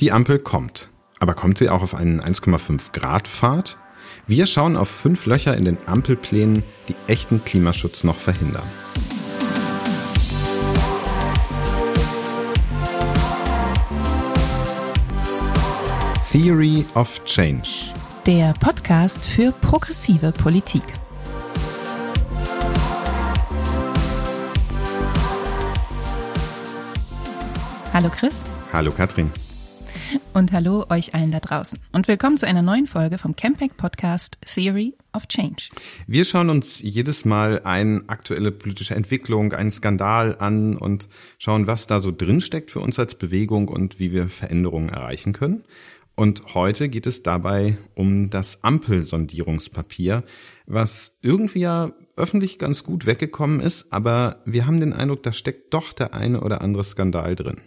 Die Ampel kommt. Aber kommt sie auch auf einen 1,5 Grad Pfad? Wir schauen auf fünf Löcher in den Ampelplänen, die echten Klimaschutz noch verhindern. Theory of Change. Der Podcast für progressive Politik. Hallo Chris. Hallo Katrin. Und hallo euch allen da draußen. Und willkommen zu einer neuen Folge vom Campact Podcast Theory of Change. Wir schauen uns jedes Mal eine aktuelle politische Entwicklung, einen Skandal an und schauen, was da so drinsteckt für uns als Bewegung und wie wir Veränderungen erreichen können. Und heute geht es dabei um das Ampelsondierungspapier, was irgendwie ja öffentlich ganz gut weggekommen ist, aber wir haben den Eindruck, da steckt doch der eine oder andere Skandal drin.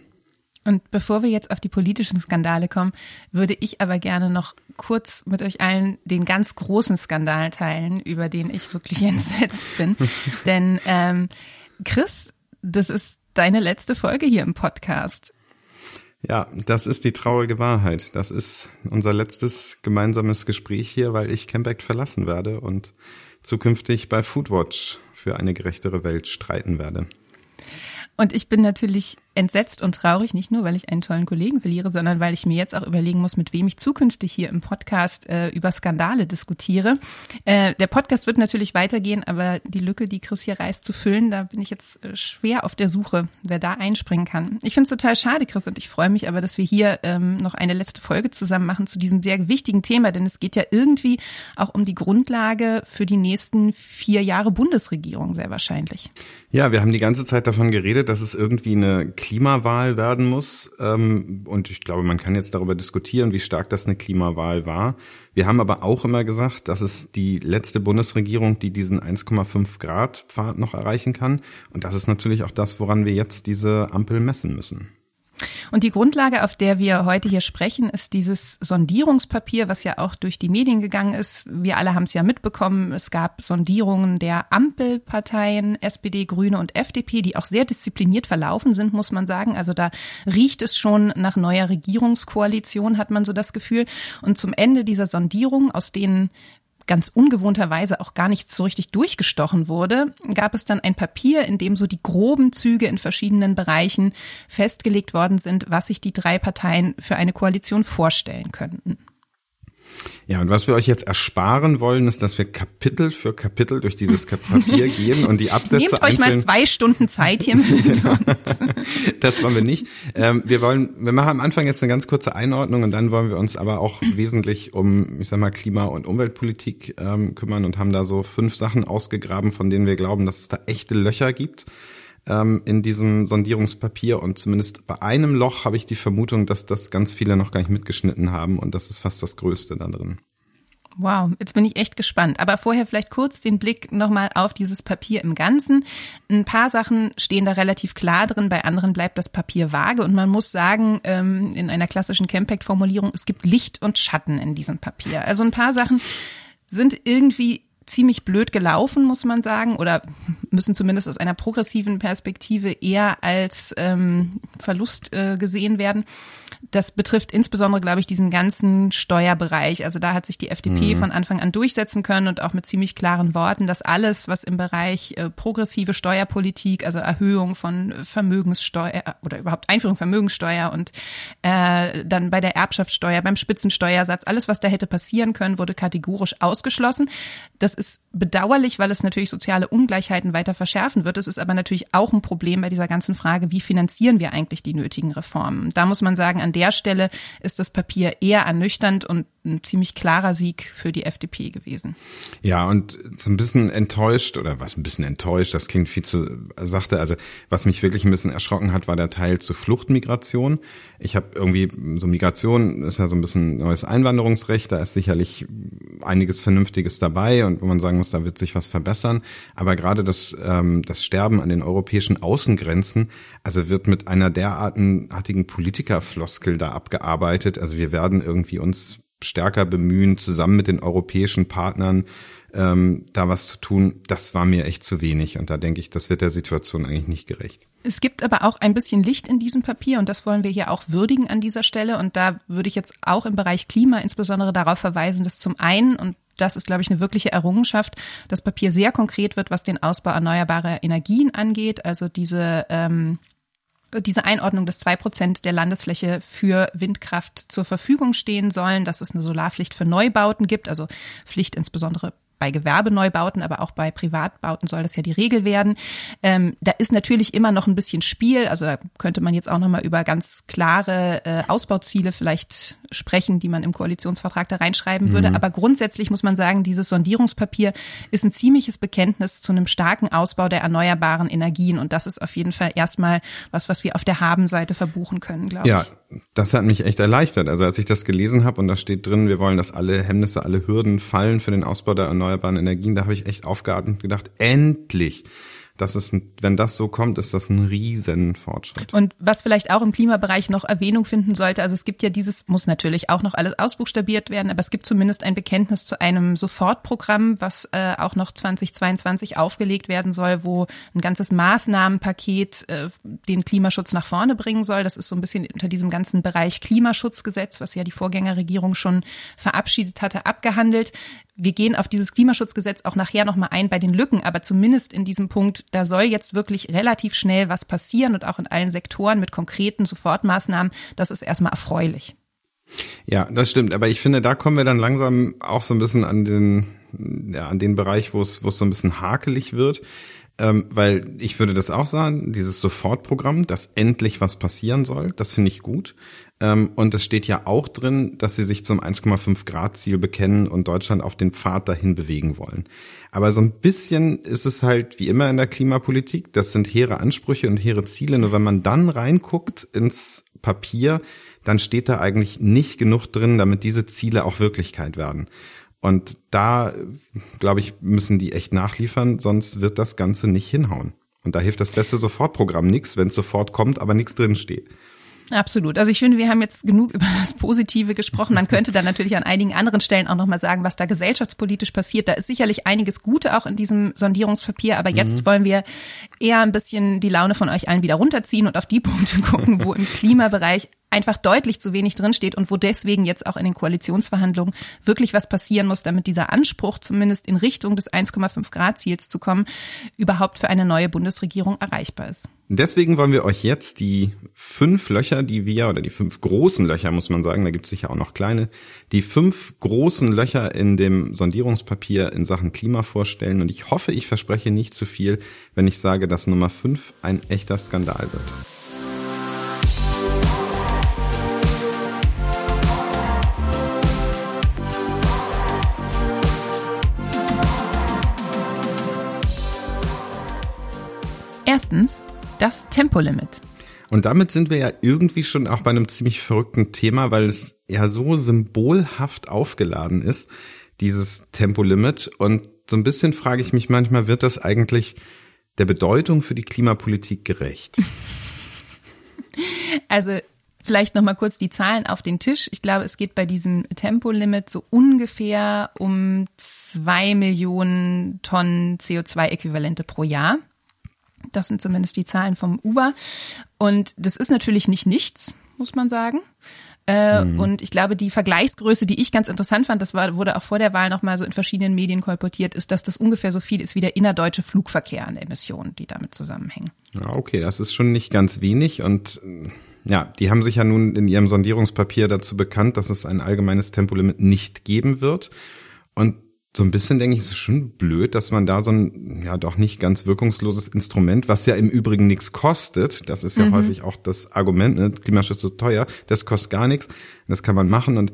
Und bevor wir jetzt auf die politischen Skandale kommen, würde ich aber gerne noch kurz mit euch allen den ganz großen Skandal teilen, über den ich wirklich entsetzt bin. Denn ähm, Chris, das ist deine letzte Folge hier im Podcast. Ja, das ist die traurige Wahrheit. Das ist unser letztes gemeinsames Gespräch hier, weil ich Campact verlassen werde und zukünftig bei Foodwatch für eine gerechtere Welt streiten werde. Und ich bin natürlich entsetzt und traurig, nicht nur, weil ich einen tollen Kollegen verliere, sondern weil ich mir jetzt auch überlegen muss, mit wem ich zukünftig hier im Podcast äh, über Skandale diskutiere. Äh, der Podcast wird natürlich weitergehen, aber die Lücke, die Chris hier reißt, zu füllen, da bin ich jetzt äh, schwer auf der Suche, wer da einspringen kann. Ich finde es total schade, Chris, und ich freue mich aber, dass wir hier ähm, noch eine letzte Folge zusammen machen zu diesem sehr wichtigen Thema, denn es geht ja irgendwie auch um die Grundlage für die nächsten vier Jahre Bundesregierung, sehr wahrscheinlich. Ja, wir haben die ganze Zeit davon geredet, dass es irgendwie eine Klimawahl werden muss. Ähm, und ich glaube, man kann jetzt darüber diskutieren, wie stark das eine Klimawahl war. Wir haben aber auch immer gesagt, dass es die letzte Bundesregierung, die diesen 1,5 Grad Pfad noch erreichen kann. Und das ist natürlich auch das, woran wir jetzt diese Ampel messen müssen. Und die Grundlage, auf der wir heute hier sprechen, ist dieses Sondierungspapier, was ja auch durch die Medien gegangen ist. Wir alle haben es ja mitbekommen. Es gab Sondierungen der Ampelparteien, SPD, Grüne und FDP, die auch sehr diszipliniert verlaufen sind, muss man sagen. Also da riecht es schon nach neuer Regierungskoalition, hat man so das Gefühl. Und zum Ende dieser Sondierung, aus denen ganz ungewohnterweise auch gar nicht so richtig durchgestochen wurde, gab es dann ein Papier, in dem so die groben Züge in verschiedenen Bereichen festgelegt worden sind, was sich die drei Parteien für eine Koalition vorstellen könnten. Ja, und was wir euch jetzt ersparen wollen, ist, dass wir Kapitel für Kapitel durch dieses Papier gehen und die Absätze Nehmt euch mal zwei Stunden Zeit hier mit uns. das wollen wir nicht. Ähm, wir wollen, wir machen am Anfang jetzt eine ganz kurze Einordnung und dann wollen wir uns aber auch wesentlich um, ich sag mal, Klima- und Umweltpolitik ähm, kümmern und haben da so fünf Sachen ausgegraben, von denen wir glauben, dass es da echte Löcher gibt ähm, in diesem Sondierungspapier und zumindest bei einem Loch habe ich die Vermutung, dass das ganz viele noch gar nicht mitgeschnitten haben und das ist fast das Größte da drin. Wow, jetzt bin ich echt gespannt. Aber vorher vielleicht kurz den Blick nochmal auf dieses Papier im Ganzen. Ein paar Sachen stehen da relativ klar drin, bei anderen bleibt das Papier vage. Und man muss sagen, ähm, in einer klassischen Campact-Formulierung, es gibt Licht und Schatten in diesem Papier. Also ein paar Sachen sind irgendwie ziemlich blöd gelaufen, muss man sagen, oder müssen zumindest aus einer progressiven Perspektive eher als ähm, Verlust äh, gesehen werden. Das betrifft insbesondere, glaube ich, diesen ganzen Steuerbereich. Also da hat sich die FDP mhm. von Anfang an durchsetzen können und auch mit ziemlich klaren Worten, dass alles, was im Bereich äh, progressive Steuerpolitik, also Erhöhung von Vermögenssteuer oder überhaupt Einführung Vermögenssteuer und äh, dann bei der Erbschaftssteuer, beim Spitzensteuersatz, alles, was da hätte passieren können, wurde kategorisch ausgeschlossen. Das ist bedauerlich, weil es natürlich soziale Ungleichheiten weiter verschärfen wird. Es ist aber natürlich auch ein Problem bei dieser ganzen Frage, wie finanzieren wir eigentlich die nötigen Reformen. Da muss man sagen, an der Stelle ist das Papier eher ernüchternd und ein ziemlich klarer Sieg für die FDP gewesen. Ja, und so ein bisschen enttäuscht, oder was ein bisschen enttäuscht, das klingt viel zu sachte. Also was mich wirklich ein bisschen erschrocken hat, war der Teil zu Fluchtmigration. Ich habe irgendwie, so Migration ist ja so ein bisschen neues Einwanderungsrecht, da ist sicherlich einiges Vernünftiges dabei und wo man sagen muss, da wird sich was verbessern. Aber gerade das, ähm, das Sterben an den europäischen Außengrenzen, also wird mit einer derartigen Politikerfloskel da abgearbeitet. Also wir werden irgendwie uns stärker bemühen, zusammen mit den europäischen Partnern ähm, da was zu tun, das war mir echt zu wenig. Und da denke ich, das wird der Situation eigentlich nicht gerecht. Es gibt aber auch ein bisschen Licht in diesem Papier und das wollen wir hier auch würdigen an dieser Stelle. Und da würde ich jetzt auch im Bereich Klima insbesondere darauf verweisen, dass zum einen, und das ist, glaube ich, eine wirkliche Errungenschaft, das Papier sehr konkret wird, was den Ausbau erneuerbarer Energien angeht. Also diese ähm, diese Einordnung, dass zwei Prozent der Landesfläche für Windkraft zur Verfügung stehen sollen, dass es eine Solarpflicht für Neubauten gibt, also Pflicht insbesondere bei Gewerbeneubauten, aber auch bei Privatbauten soll das ja die Regel werden. Ähm, da ist natürlich immer noch ein bisschen Spiel. Also da könnte man jetzt auch nochmal über ganz klare äh, Ausbauziele vielleicht sprechen, die man im Koalitionsvertrag da reinschreiben mhm. würde. Aber grundsätzlich muss man sagen, dieses Sondierungspapier ist ein ziemliches Bekenntnis zu einem starken Ausbau der erneuerbaren Energien. Und das ist auf jeden Fall erstmal was, was wir auf der Habenseite verbuchen können, glaube ja, ich. Ja, das hat mich echt erleichtert. Also als ich das gelesen habe und da steht drin, wir wollen, dass alle Hemmnisse, alle Hürden fallen für den Ausbau der erneuerbaren erneuerbaren Energien, da habe ich echt aufgeatmet und gedacht, endlich das ist, wenn das so kommt, ist das ein Riesenfortschritt. Und was vielleicht auch im Klimabereich noch Erwähnung finden sollte, also es gibt ja dieses, muss natürlich auch noch alles ausbuchstabiert werden, aber es gibt zumindest ein Bekenntnis zu einem Sofortprogramm, was äh, auch noch 2022 aufgelegt werden soll, wo ein ganzes Maßnahmenpaket äh, den Klimaschutz nach vorne bringen soll. Das ist so ein bisschen unter diesem ganzen Bereich Klimaschutzgesetz, was ja die Vorgängerregierung schon verabschiedet hatte, abgehandelt. Wir gehen auf dieses Klimaschutzgesetz auch nachher nochmal ein bei den Lücken, aber zumindest in diesem Punkt, da soll jetzt wirklich relativ schnell was passieren und auch in allen Sektoren mit konkreten Sofortmaßnahmen. Das ist erstmal erfreulich. Ja, das stimmt. Aber ich finde, da kommen wir dann langsam auch so ein bisschen an den, ja, an den Bereich, wo es, wo es so ein bisschen hakelig wird. Ähm, weil ich würde das auch sagen, dieses Sofortprogramm, dass endlich was passieren soll, das finde ich gut. Ähm, und es steht ja auch drin, dass sie sich zum 1,5 Grad Ziel bekennen und Deutschland auf den Pfad dahin bewegen wollen. Aber so ein bisschen ist es halt wie immer in der Klimapolitik, das sind hehre Ansprüche und hehre Ziele. Nur wenn man dann reinguckt ins Papier, dann steht da eigentlich nicht genug drin, damit diese Ziele auch Wirklichkeit werden. Und da, glaube ich, müssen die echt nachliefern, sonst wird das Ganze nicht hinhauen. Und da hilft das beste Sofortprogramm nichts, wenn es sofort kommt, aber nichts drin steht. Absolut. Also ich finde, wir haben jetzt genug über das Positive gesprochen. Man könnte dann natürlich an einigen anderen Stellen auch nochmal sagen, was da gesellschaftspolitisch passiert. Da ist sicherlich einiges Gute auch in diesem Sondierungspapier, aber jetzt mhm. wollen wir eher ein bisschen die Laune von euch allen wieder runterziehen und auf die Punkte gucken, wo im Klimabereich einfach deutlich zu wenig drinsteht und wo deswegen jetzt auch in den Koalitionsverhandlungen wirklich was passieren muss, damit dieser Anspruch, zumindest in Richtung des 1,5 Grad Ziels zu kommen, überhaupt für eine neue Bundesregierung erreichbar ist. Deswegen wollen wir euch jetzt die fünf Löcher, die wir, oder die fünf großen Löcher, muss man sagen, da gibt es sicher auch noch kleine, die fünf großen Löcher in dem Sondierungspapier in Sachen Klima vorstellen. Und ich hoffe, ich verspreche nicht zu viel, wenn ich sage, dass Nummer fünf ein echter Skandal wird. Erstens das Tempolimit. Und damit sind wir ja irgendwie schon auch bei einem ziemlich verrückten Thema, weil es ja so symbolhaft aufgeladen ist, dieses Tempolimit. Und so ein bisschen frage ich mich manchmal, wird das eigentlich der Bedeutung für die Klimapolitik gerecht? Also Vielleicht noch mal kurz die Zahlen auf den Tisch. Ich glaube, es geht bei diesem Tempolimit so ungefähr um zwei Millionen Tonnen CO2-Äquivalente pro Jahr. Das sind zumindest die Zahlen vom Uber. Und das ist natürlich nicht nichts, muss man sagen. Äh, mhm. Und ich glaube, die Vergleichsgröße, die ich ganz interessant fand, das war, wurde auch vor der Wahl nochmal so in verschiedenen Medien kolportiert, ist, dass das ungefähr so viel ist wie der innerdeutsche Flugverkehr an Emissionen, die damit zusammenhängen. Ja, okay, das ist schon nicht ganz wenig und ja, die haben sich ja nun in ihrem Sondierungspapier dazu bekannt, dass es ein allgemeines Tempolimit nicht geben wird. Und so ein bisschen denke ich, es ist schon blöd, dass man da so ein ja doch nicht ganz wirkungsloses Instrument, was ja im Übrigen nichts kostet, das ist ja mhm. häufig auch das Argument, ne, Klimaschutz so teuer, das kostet gar nichts, das kann man machen und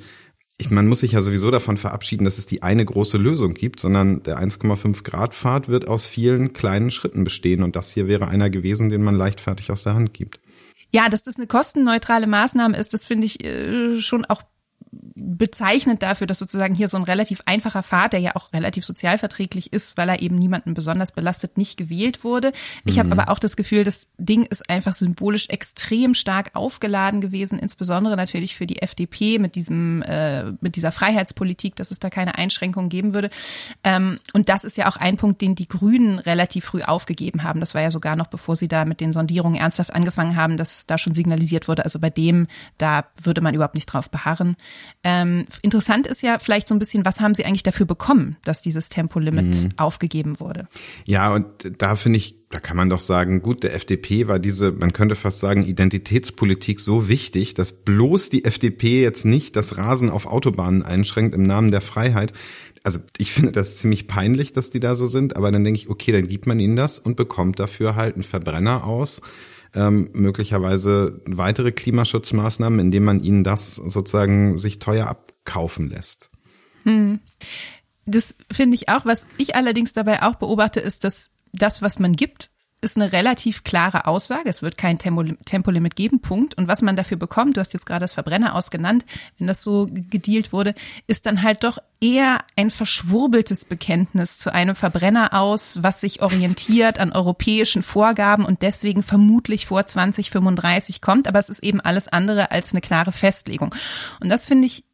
ich, man muss sich ja sowieso davon verabschieden, dass es die eine große Lösung gibt, sondern der 1,5 Grad Pfad wird aus vielen kleinen Schritten bestehen und das hier wäre einer gewesen, den man leichtfertig aus der Hand gibt. Ja, dass das eine kostenneutrale Maßnahme ist, das finde ich äh, schon auch bezeichnet dafür, dass sozusagen hier so ein relativ einfacher Pfad, der ja auch relativ sozialverträglich ist, weil er eben niemanden besonders belastet, nicht gewählt wurde. Ich mhm. habe aber auch das Gefühl, das Ding ist einfach symbolisch extrem stark aufgeladen gewesen, insbesondere natürlich für die FDP mit diesem äh, mit dieser Freiheitspolitik, dass es da keine Einschränkungen geben würde. Ähm, und das ist ja auch ein Punkt, den die Grünen relativ früh aufgegeben haben. Das war ja sogar noch bevor sie da mit den Sondierungen ernsthaft angefangen haben, dass da schon signalisiert wurde. Also bei dem, da würde man überhaupt nicht drauf beharren. Ähm, interessant ist ja vielleicht so ein bisschen, was haben Sie eigentlich dafür bekommen, dass dieses Tempolimit mhm. aufgegeben wurde? Ja, und da finde ich, da kann man doch sagen, gut, der FDP war diese, man könnte fast sagen, Identitätspolitik so wichtig, dass bloß die FDP jetzt nicht das Rasen auf Autobahnen einschränkt im Namen der Freiheit. Also ich finde das ziemlich peinlich, dass die da so sind, aber dann denke ich, okay, dann gibt man ihnen das und bekommt dafür halt einen Verbrenner aus ähm, möglicherweise weitere Klimaschutzmaßnahmen, indem man ihnen das sozusagen sich teuer abkaufen lässt. Hm. Das finde ich auch. Was ich allerdings dabei auch beobachte, ist, dass das, was man gibt, ist eine relativ klare Aussage. Es wird kein Tempo, Tempolimit geben, Punkt. Und was man dafür bekommt, du hast jetzt gerade das Verbrenner ausgenannt, wenn das so gedealt wurde, ist dann halt doch eher ein verschwurbeltes Bekenntnis zu einem Verbrenner aus, was sich orientiert an europäischen Vorgaben und deswegen vermutlich vor 2035 kommt. Aber es ist eben alles andere als eine klare Festlegung. Und das finde ich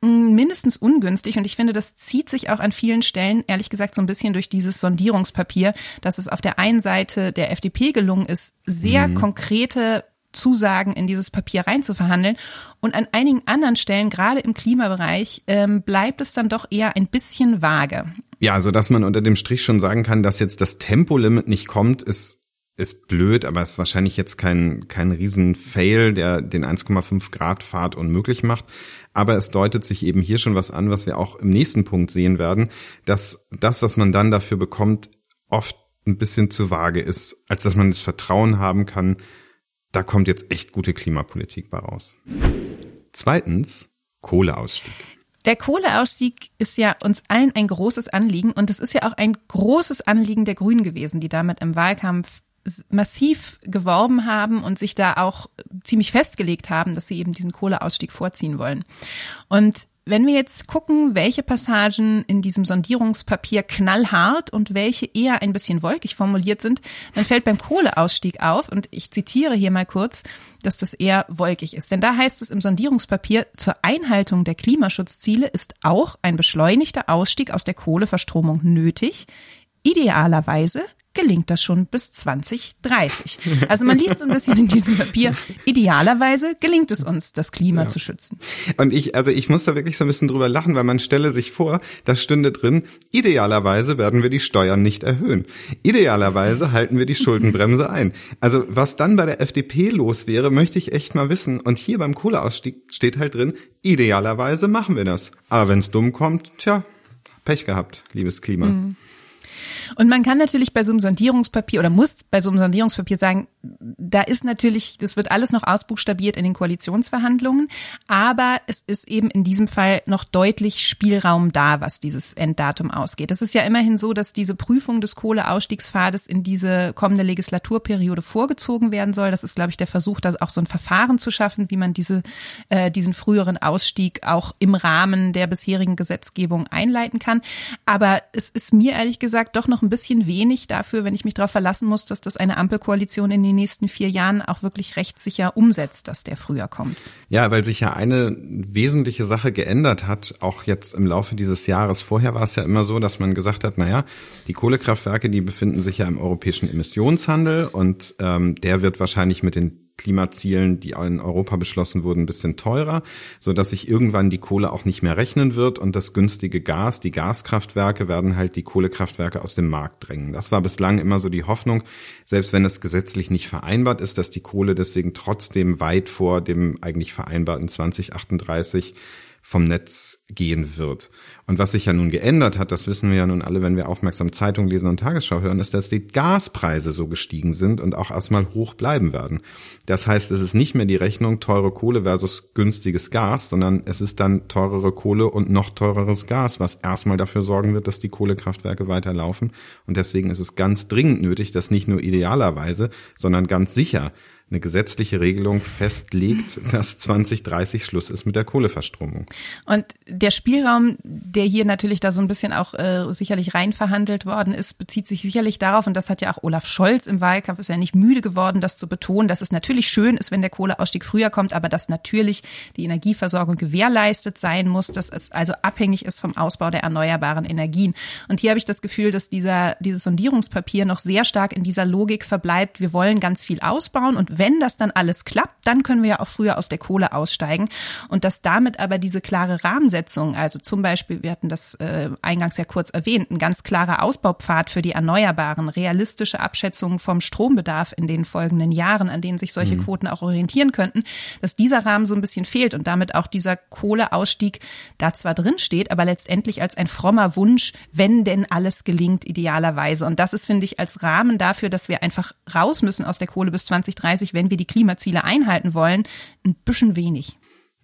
mindestens ungünstig und ich finde, das zieht sich auch an vielen Stellen, ehrlich gesagt, so ein bisschen durch dieses Sondierungspapier, dass es auf der einen Seite der FDP gelungen ist, sehr mhm. konkrete Zusagen in dieses Papier reinzuverhandeln. Und an einigen anderen Stellen, gerade im Klimabereich, ähm, bleibt es dann doch eher ein bisschen vage. Ja, also dass man unter dem Strich schon sagen kann, dass jetzt das Tempolimit nicht kommt, ist ist blöd, aber ist wahrscheinlich jetzt kein, kein Riesen-Fail, der den 1,5 Grad Fahrt unmöglich macht. Aber es deutet sich eben hier schon was an, was wir auch im nächsten Punkt sehen werden, dass das, was man dann dafür bekommt, oft ein bisschen zu vage ist, als dass man das Vertrauen haben kann, da kommt jetzt echt gute Klimapolitik bei raus. Zweitens, Kohleausstieg. Der Kohleausstieg ist ja uns allen ein großes Anliegen und es ist ja auch ein großes Anliegen der Grünen gewesen, die damit im Wahlkampf massiv geworben haben und sich da auch ziemlich festgelegt haben, dass sie eben diesen Kohleausstieg vorziehen wollen. Und wenn wir jetzt gucken, welche Passagen in diesem Sondierungspapier knallhart und welche eher ein bisschen wolkig formuliert sind, dann fällt beim Kohleausstieg auf, und ich zitiere hier mal kurz, dass das eher wolkig ist. Denn da heißt es im Sondierungspapier, zur Einhaltung der Klimaschutzziele ist auch ein beschleunigter Ausstieg aus der Kohleverstromung nötig. Idealerweise gelingt das schon bis 2030. Also man liest so ein bisschen in diesem Papier, idealerweise gelingt es uns, das Klima ja. zu schützen. Und ich, also ich muss da wirklich so ein bisschen drüber lachen, weil man stelle sich vor, da stünde drin, idealerweise werden wir die Steuern nicht erhöhen. Idealerweise halten wir die Schuldenbremse ein. Also was dann bei der FDP los wäre, möchte ich echt mal wissen. Und hier beim Kohleausstieg steht halt drin, idealerweise machen wir das. Aber wenn es dumm kommt, tja, Pech gehabt, liebes Klima. Mhm. Und man kann natürlich bei so einem Sondierungspapier oder muss bei so einem Sondierungspapier sagen, da ist natürlich, das wird alles noch ausbuchstabiert in den Koalitionsverhandlungen, aber es ist eben in diesem Fall noch deutlich Spielraum da, was dieses Enddatum ausgeht. Es ist ja immerhin so, dass diese Prüfung des Kohleausstiegspfades in diese kommende Legislaturperiode vorgezogen werden soll. Das ist, glaube ich, der Versuch, da auch so ein Verfahren zu schaffen, wie man diese, äh, diesen früheren Ausstieg auch im Rahmen der bisherigen Gesetzgebung einleiten kann. Aber es ist mir ehrlich gesagt doch noch ein bisschen wenig dafür, wenn ich mich darauf verlassen muss, dass das eine Ampelkoalition in den nächsten vier Jahren auch wirklich rechtssicher umsetzt, dass der früher kommt. Ja, weil sich ja eine wesentliche Sache geändert hat, auch jetzt im Laufe dieses Jahres. Vorher war es ja immer so, dass man gesagt hat, naja, die Kohlekraftwerke, die befinden sich ja im europäischen Emissionshandel und ähm, der wird wahrscheinlich mit den Klimazielen, die in Europa beschlossen wurden, ein bisschen teurer, so dass sich irgendwann die Kohle auch nicht mehr rechnen wird und das günstige Gas, die Gaskraftwerke werden halt die Kohlekraftwerke aus dem Markt drängen. Das war bislang immer so die Hoffnung, selbst wenn es gesetzlich nicht vereinbart ist, dass die Kohle deswegen trotzdem weit vor dem eigentlich vereinbarten 2038 vom Netz gehen wird. Und was sich ja nun geändert hat, das wissen wir ja nun alle, wenn wir aufmerksam Zeitung lesen und Tagesschau hören, ist, dass die Gaspreise so gestiegen sind und auch erstmal hoch bleiben werden. Das heißt, es ist nicht mehr die Rechnung teure Kohle versus günstiges Gas, sondern es ist dann teurere Kohle und noch teureres Gas, was erstmal dafür sorgen wird, dass die Kohlekraftwerke weiterlaufen. Und deswegen ist es ganz dringend nötig, dass nicht nur idealerweise, sondern ganz sicher eine gesetzliche Regelung festlegt, dass 2030 Schluss ist mit der Kohleverstromung. Und der Spielraum, der hier natürlich da so ein bisschen auch äh, sicherlich rein verhandelt worden ist, bezieht sich sicherlich darauf, und das hat ja auch Olaf Scholz im Wahlkampf, ist ja nicht müde geworden, das zu betonen, dass es natürlich schön ist, wenn der Kohleausstieg früher kommt, aber dass natürlich die Energieversorgung gewährleistet sein muss, dass es also abhängig ist vom Ausbau der erneuerbaren Energien. Und hier habe ich das Gefühl, dass dieser, dieses Sondierungspapier noch sehr stark in dieser Logik verbleibt. Wir wollen ganz viel ausbauen und wenn das dann alles klappt, dann können wir ja auch früher aus der Kohle aussteigen und dass damit aber diese klare Rahmensetzung, also zum Beispiel, wir hatten das äh, eingangs ja kurz erwähnt, ein ganz klarer Ausbaupfad für die Erneuerbaren, realistische Abschätzungen vom Strombedarf in den folgenden Jahren, an denen sich solche mhm. Quoten auch orientieren könnten, dass dieser Rahmen so ein bisschen fehlt und damit auch dieser Kohleausstieg da zwar drin steht, aber letztendlich als ein frommer Wunsch, wenn denn alles gelingt, idealerweise. Und das ist, finde ich, als Rahmen dafür, dass wir einfach raus müssen aus der Kohle bis 2030, wenn wir die Klimaziele einhalten wollen, ein bisschen wenig.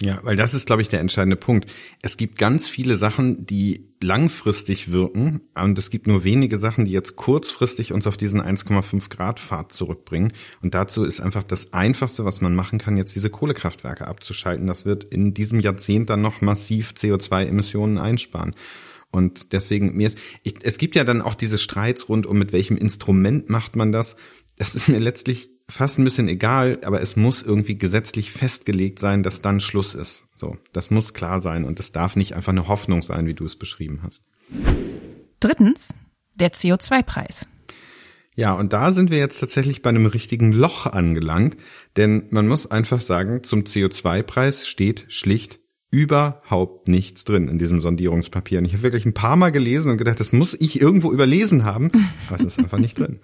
Ja, weil das ist, glaube ich, der entscheidende Punkt. Es gibt ganz viele Sachen, die langfristig wirken und es gibt nur wenige Sachen, die jetzt kurzfristig uns auf diesen 1,5 Grad Pfad zurückbringen. Und dazu ist einfach das Einfachste, was man machen kann, jetzt diese Kohlekraftwerke abzuschalten. Das wird in diesem Jahrzehnt dann noch massiv CO2-Emissionen einsparen. Und deswegen, mir ist, ich, es gibt ja dann auch diese Streits rund um, mit welchem Instrument macht man das. Das ist mir letztlich fast ein bisschen egal, aber es muss irgendwie gesetzlich festgelegt sein, dass dann Schluss ist. So, das muss klar sein und es darf nicht einfach eine Hoffnung sein, wie du es beschrieben hast. Drittens, der CO2-Preis. Ja, und da sind wir jetzt tatsächlich bei einem richtigen Loch angelangt, denn man muss einfach sagen, zum CO2-Preis steht schlicht überhaupt nichts drin in diesem Sondierungspapier. Und ich habe wirklich ein paar Mal gelesen und gedacht, das muss ich irgendwo überlesen haben, aber es ist einfach nicht drin.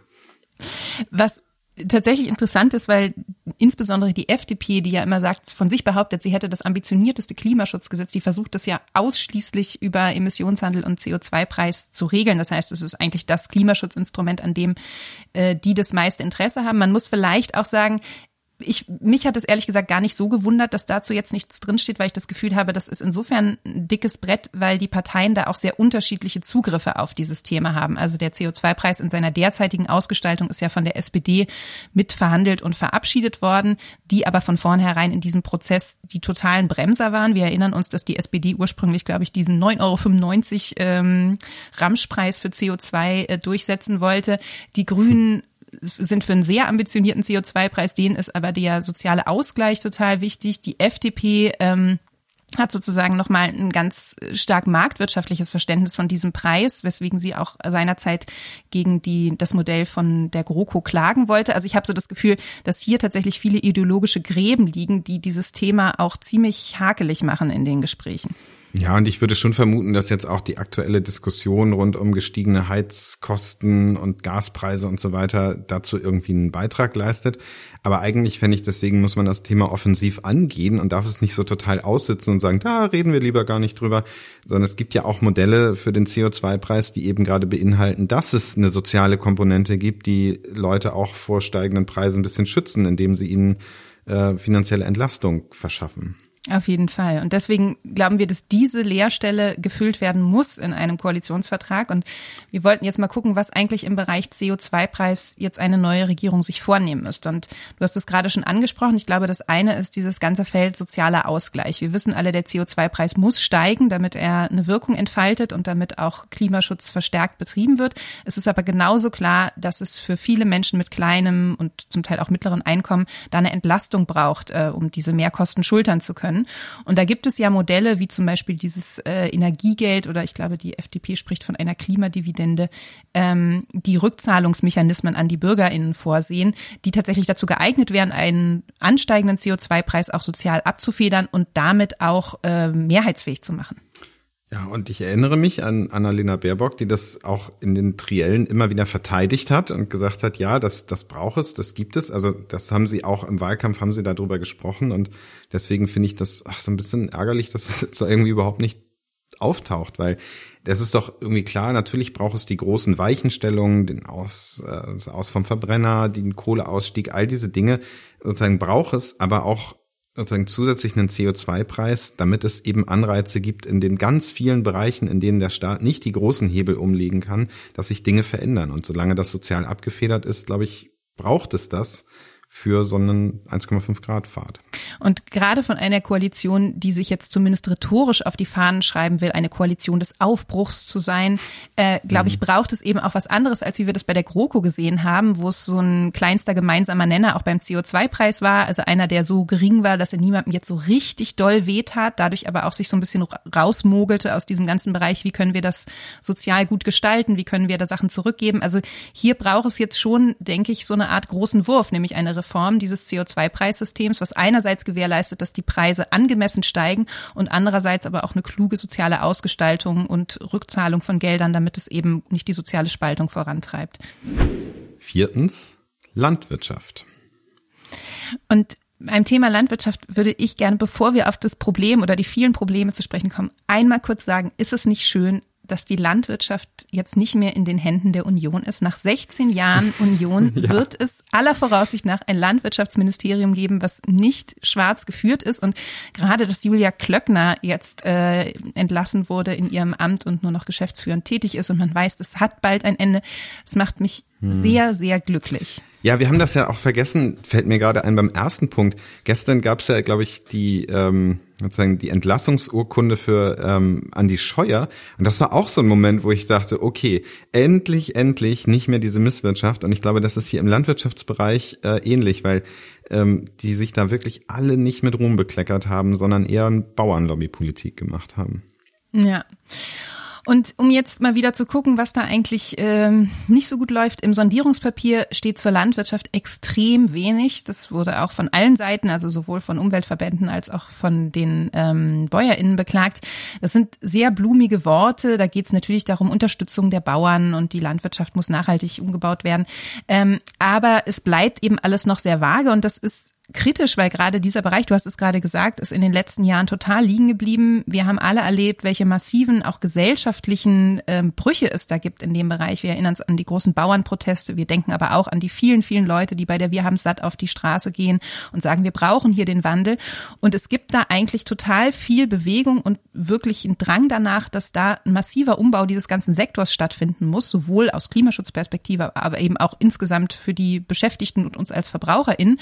Was tatsächlich interessant ist, weil insbesondere die FDP, die ja immer sagt, von sich behauptet, sie hätte das ambitionierteste Klimaschutzgesetz, die versucht das ja ausschließlich über Emissionshandel und CO2-Preis zu regeln. Das heißt, es ist eigentlich das Klimaschutzinstrument, an dem äh, die das meiste Interesse haben. Man muss vielleicht auch sagen, ich, mich hat es ehrlich gesagt gar nicht so gewundert, dass dazu jetzt nichts drinsteht, weil ich das Gefühl habe, das ist insofern ein dickes Brett, weil die Parteien da auch sehr unterschiedliche Zugriffe auf dieses Thema haben. Also der CO2-Preis in seiner derzeitigen Ausgestaltung ist ja von der SPD mitverhandelt und verabschiedet worden, die aber von vornherein in diesem Prozess die totalen Bremser waren. Wir erinnern uns, dass die SPD ursprünglich, glaube ich, diesen 9,95 Euro ähm, Ramschpreis für CO2 äh, durchsetzen wollte. Die Grünen sind für einen sehr ambitionierten CO2-Preis, denen ist aber der soziale Ausgleich total wichtig. Die FDP ähm, hat sozusagen nochmal ein ganz stark marktwirtschaftliches Verständnis von diesem Preis, weswegen sie auch seinerzeit gegen die, das Modell von der GroKo klagen wollte. Also ich habe so das Gefühl, dass hier tatsächlich viele ideologische Gräben liegen, die dieses Thema auch ziemlich hakelig machen in den Gesprächen. Ja, und ich würde schon vermuten, dass jetzt auch die aktuelle Diskussion rund um gestiegene Heizkosten und Gaspreise und so weiter dazu irgendwie einen Beitrag leistet. Aber eigentlich fände ich, deswegen muss man das Thema offensiv angehen und darf es nicht so total aussitzen und sagen, da reden wir lieber gar nicht drüber, sondern es gibt ja auch Modelle für den CO2-Preis, die eben gerade beinhalten, dass es eine soziale Komponente gibt, die Leute auch vor steigenden Preisen ein bisschen schützen, indem sie ihnen äh, finanzielle Entlastung verschaffen. Auf jeden Fall. Und deswegen glauben wir, dass diese Leerstelle gefüllt werden muss in einem Koalitionsvertrag. Und wir wollten jetzt mal gucken, was eigentlich im Bereich CO2-Preis jetzt eine neue Regierung sich vornehmen müsste. Und du hast es gerade schon angesprochen. Ich glaube, das eine ist dieses ganze Feld sozialer Ausgleich. Wir wissen alle, der CO2-Preis muss steigen, damit er eine Wirkung entfaltet und damit auch Klimaschutz verstärkt betrieben wird. Es ist aber genauso klar, dass es für viele Menschen mit kleinem und zum Teil auch mittleren Einkommen da eine Entlastung braucht, äh, um diese Mehrkosten schultern zu können können. Und da gibt es ja Modelle wie zum Beispiel dieses äh, Energiegeld oder ich glaube, die FDP spricht von einer Klimadividende, ähm, die Rückzahlungsmechanismen an die BürgerInnen vorsehen, die tatsächlich dazu geeignet wären, einen ansteigenden CO2-Preis auch sozial abzufedern und damit auch äh, mehrheitsfähig zu machen. Ja, und ich erinnere mich an Annalena Baerbock, die das auch in den Triellen immer wieder verteidigt hat und gesagt hat, ja, das, das braucht es, das gibt es. Also das haben sie auch im Wahlkampf, haben sie darüber gesprochen und deswegen finde ich das ach, so ein bisschen ärgerlich, dass das jetzt irgendwie überhaupt nicht auftaucht, weil das ist doch irgendwie klar, natürlich braucht es die großen Weichenstellungen, den Aus, äh, Aus vom Verbrenner, den Kohleausstieg, all diese Dinge sozusagen braucht es, aber auch sozusagen zusätzlich einen CO2-Preis, damit es eben Anreize gibt in den ganz vielen Bereichen, in denen der Staat nicht die großen Hebel umlegen kann, dass sich Dinge verändern. Und solange das sozial abgefedert ist, glaube ich, braucht es das für so einen 1,5 Grad Fahrt. Und gerade von einer Koalition, die sich jetzt zumindest rhetorisch auf die Fahnen schreiben will, eine Koalition des Aufbruchs zu sein, äh, glaube ich, mhm. braucht es eben auch was anderes, als wie wir das bei der GroKo gesehen haben, wo es so ein kleinster gemeinsamer Nenner auch beim CO2-Preis war, also einer, der so gering war, dass er niemandem jetzt so richtig doll wehtat, dadurch aber auch sich so ein bisschen rausmogelte aus diesem ganzen Bereich, wie können wir das sozial gut gestalten, wie können wir da Sachen zurückgeben. Also hier braucht es jetzt schon, denke ich, so eine Art großen Wurf, nämlich eine Reform dieses CO2-Preissystems, was einerseits gewährleistet, dass die Preise angemessen steigen und andererseits aber auch eine kluge soziale Ausgestaltung und Rückzahlung von Geldern, damit es eben nicht die soziale Spaltung vorantreibt. Viertens, Landwirtschaft. Und beim Thema Landwirtschaft würde ich gerne, bevor wir auf das Problem oder die vielen Probleme zu sprechen kommen, einmal kurz sagen, ist es nicht schön, dass die Landwirtschaft jetzt nicht mehr in den Händen der Union ist. Nach 16 Jahren Union ja. wird es aller Voraussicht nach ein Landwirtschaftsministerium geben, was nicht schwarz geführt ist. Und gerade, dass Julia Klöckner jetzt äh, entlassen wurde in ihrem Amt und nur noch geschäftsführend tätig ist und man weiß, es hat bald ein Ende, es macht mich hm. sehr, sehr glücklich. Ja, wir haben das ja auch vergessen, fällt mir gerade ein beim ersten Punkt. Gestern gab es ja, glaube ich, die ähm, sozusagen die Entlassungsurkunde für ähm, Andi Scheuer. Und das war auch so ein Moment, wo ich dachte, okay, endlich, endlich nicht mehr diese Misswirtschaft. Und ich glaube, das ist hier im Landwirtschaftsbereich äh, ähnlich, weil ähm, die sich da wirklich alle nicht mit Ruhm bekleckert haben, sondern eher Bauernlobbypolitik gemacht haben. Ja. Und um jetzt mal wieder zu gucken, was da eigentlich ähm, nicht so gut läuft, im Sondierungspapier steht zur Landwirtschaft extrem wenig. Das wurde auch von allen Seiten, also sowohl von Umweltverbänden als auch von den ähm, BäuerInnen beklagt. Das sind sehr blumige Worte. Da geht es natürlich darum, Unterstützung der Bauern und die Landwirtschaft muss nachhaltig umgebaut werden. Ähm, aber es bleibt eben alles noch sehr vage und das ist kritisch, weil gerade dieser Bereich, du hast es gerade gesagt, ist in den letzten Jahren total liegen geblieben. Wir haben alle erlebt, welche massiven, auch gesellschaftlichen ähm, Brüche es da gibt in dem Bereich. Wir erinnern uns an die großen Bauernproteste. Wir denken aber auch an die vielen, vielen Leute, die bei der Wir haben satt auf die Straße gehen und sagen, wir brauchen hier den Wandel. Und es gibt da eigentlich total viel Bewegung und wirklich einen Drang danach, dass da ein massiver Umbau dieses ganzen Sektors stattfinden muss, sowohl aus Klimaschutzperspektive, aber eben auch insgesamt für die Beschäftigten und uns als VerbraucherInnen.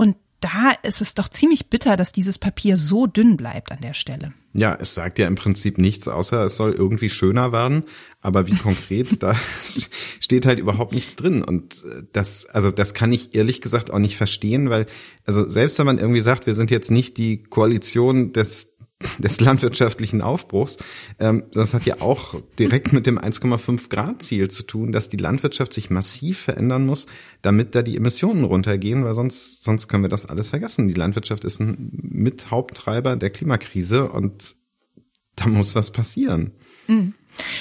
Und da ist es doch ziemlich bitter, dass dieses Papier so dünn bleibt an der Stelle. Ja, es sagt ja im Prinzip nichts, außer es soll irgendwie schöner werden. Aber wie konkret, da steht halt überhaupt nichts drin. Und das, also das kann ich ehrlich gesagt auch nicht verstehen, weil, also selbst wenn man irgendwie sagt, wir sind jetzt nicht die Koalition des des landwirtschaftlichen Aufbruchs. Ähm, das hat ja auch direkt mit dem 1,5 Grad Ziel zu tun, dass die Landwirtschaft sich massiv verändern muss, damit da die Emissionen runtergehen, weil sonst, sonst können wir das alles vergessen. Die Landwirtschaft ist ein Mithaupttreiber der Klimakrise und da muss was passieren. Mhm.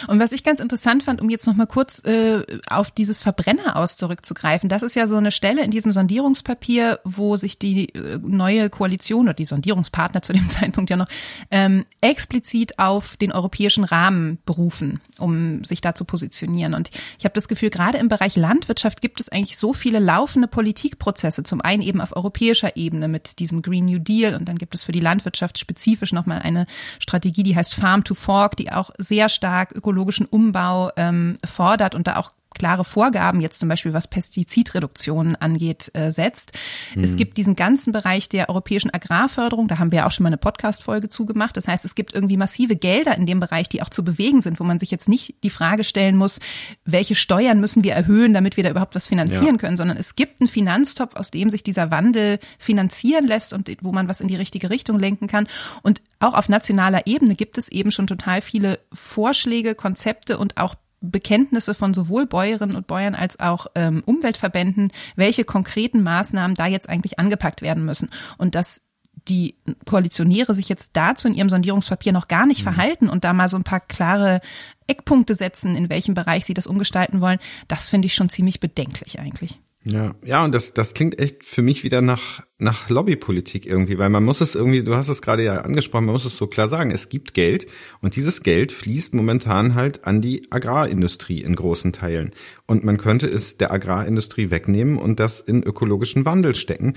Und was ich ganz interessant fand, um jetzt noch mal kurz äh, auf dieses Verbrenner aus zurückzugreifen, das ist ja so eine Stelle in diesem Sondierungspapier, wo sich die äh, neue Koalition oder die Sondierungspartner zu dem Zeitpunkt ja noch ähm, explizit auf den europäischen Rahmen berufen, um sich da zu positionieren. Und ich habe das Gefühl, gerade im Bereich Landwirtschaft gibt es eigentlich so viele laufende Politikprozesse. Zum einen eben auf europäischer Ebene mit diesem Green New Deal und dann gibt es für die Landwirtschaft spezifisch noch mal eine Strategie, die heißt Farm to Fork, die auch sehr stark ökologischen Umbau ähm, fordert und da auch klare Vorgaben jetzt zum Beispiel was Pestizidreduktionen angeht, äh, setzt. Mhm. Es gibt diesen ganzen Bereich der europäischen Agrarförderung, da haben wir auch schon mal eine Podcast-Folge zugemacht. Das heißt, es gibt irgendwie massive Gelder in dem Bereich, die auch zu bewegen sind, wo man sich jetzt nicht die Frage stellen muss, welche Steuern müssen wir erhöhen, damit wir da überhaupt was finanzieren ja. können, sondern es gibt einen Finanztopf, aus dem sich dieser Wandel finanzieren lässt und wo man was in die richtige Richtung lenken kann. Und auch auf nationaler Ebene gibt es eben schon total viele Vorschläge, Konzepte und auch Bekenntnisse von sowohl Bäuerinnen und Bäuern als auch ähm, Umweltverbänden, welche konkreten Maßnahmen da jetzt eigentlich angepackt werden müssen. Und dass die Koalitionäre sich jetzt dazu in ihrem Sondierungspapier noch gar nicht mhm. verhalten und da mal so ein paar klare Eckpunkte setzen, in welchem Bereich sie das umgestalten wollen, das finde ich schon ziemlich bedenklich eigentlich. Ja, ja, und das, das klingt echt für mich wieder nach, nach Lobbypolitik irgendwie, weil man muss es irgendwie, du hast es gerade ja angesprochen, man muss es so klar sagen, es gibt Geld und dieses Geld fließt momentan halt an die Agrarindustrie in großen Teilen. Und man könnte es der Agrarindustrie wegnehmen und das in ökologischen Wandel stecken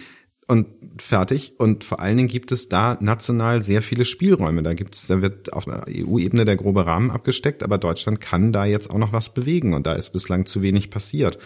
und fertig. Und vor allen Dingen gibt es da national sehr viele Spielräume. Da gibt es, da wird auf EU-Ebene der grobe Rahmen abgesteckt, aber Deutschland kann da jetzt auch noch was bewegen und da ist bislang zu wenig passiert.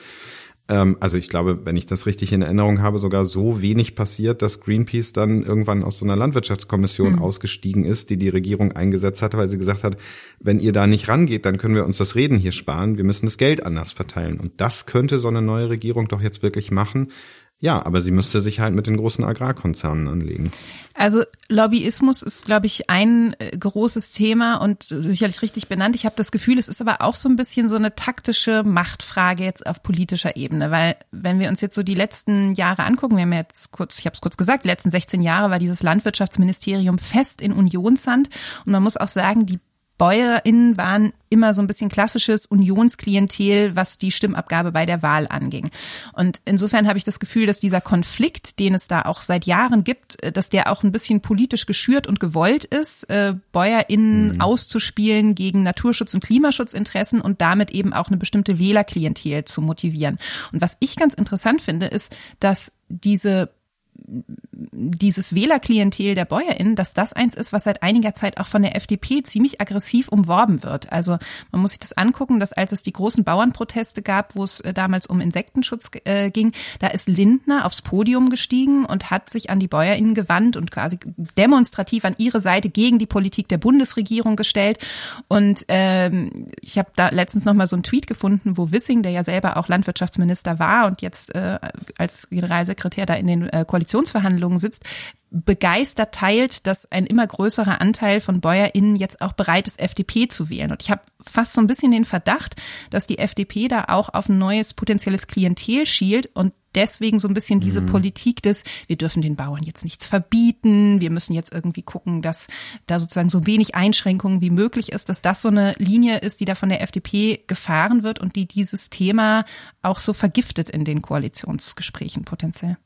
Ähm, also ich glaube, wenn ich das richtig in Erinnerung habe, sogar so wenig passiert, dass Greenpeace dann irgendwann aus so einer Landwirtschaftskommission mhm. ausgestiegen ist, die die Regierung eingesetzt hat, weil sie gesagt hat, wenn ihr da nicht rangeht, dann können wir uns das Reden hier sparen, wir müssen das Geld anders verteilen. Und das könnte so eine neue Regierung doch jetzt wirklich machen, ja, aber sie müsste sich halt mit den großen Agrarkonzernen anlegen. Also Lobbyismus ist, glaube ich, ein äh, großes Thema und sicherlich richtig benannt. Ich habe das Gefühl, es ist aber auch so ein bisschen so eine taktische Machtfrage jetzt auf politischer Ebene, weil wenn wir uns jetzt so die letzten Jahre angucken, wir haben jetzt kurz, ich habe es kurz gesagt, die letzten 16 Jahre war dieses Landwirtschaftsministerium fest in Unionshand und man muss auch sagen, die BäuerInnen waren immer so ein bisschen klassisches Unionsklientel, was die Stimmabgabe bei der Wahl anging. Und insofern habe ich das Gefühl, dass dieser Konflikt, den es da auch seit Jahren gibt, äh, dass der auch ein bisschen politisch geschürt und gewollt ist, äh, BäuerInnen mhm. auszuspielen gegen Naturschutz- und Klimaschutzinteressen und damit eben auch eine bestimmte Wählerklientel zu motivieren. Und was ich ganz interessant finde, ist, dass diese dieses Wählerklientel der BäuerInnen, dass das eins ist, was seit einiger Zeit auch von der FDP ziemlich aggressiv umworben wird. Also man muss sich das angucken, dass als es die großen Bauernproteste gab, wo es äh, damals um Insektenschutz äh, ging, da ist Lindner aufs Podium gestiegen und hat sich an die BäuerInnen gewandt und quasi demonstrativ an ihre Seite gegen die Politik der Bundesregierung gestellt. Und ähm, ich habe da letztens noch mal so einen Tweet gefunden, wo Wissing, der ja selber auch Landwirtschaftsminister war und jetzt äh, als Generalsekretär da in den äh, Koalitionsverhandlungen sitzt, begeistert teilt, dass ein immer größerer Anteil von BäuerInnen jetzt auch bereit ist, FDP zu wählen. Und ich habe fast so ein bisschen den Verdacht, dass die FDP da auch auf ein neues potenzielles Klientel schielt und deswegen so ein bisschen diese mhm. Politik des, wir dürfen den Bauern jetzt nichts verbieten, wir müssen jetzt irgendwie gucken, dass da sozusagen so wenig Einschränkungen wie möglich ist, dass das so eine Linie ist, die da von der FDP gefahren wird und die dieses Thema auch so vergiftet in den Koalitionsgesprächen potenziell.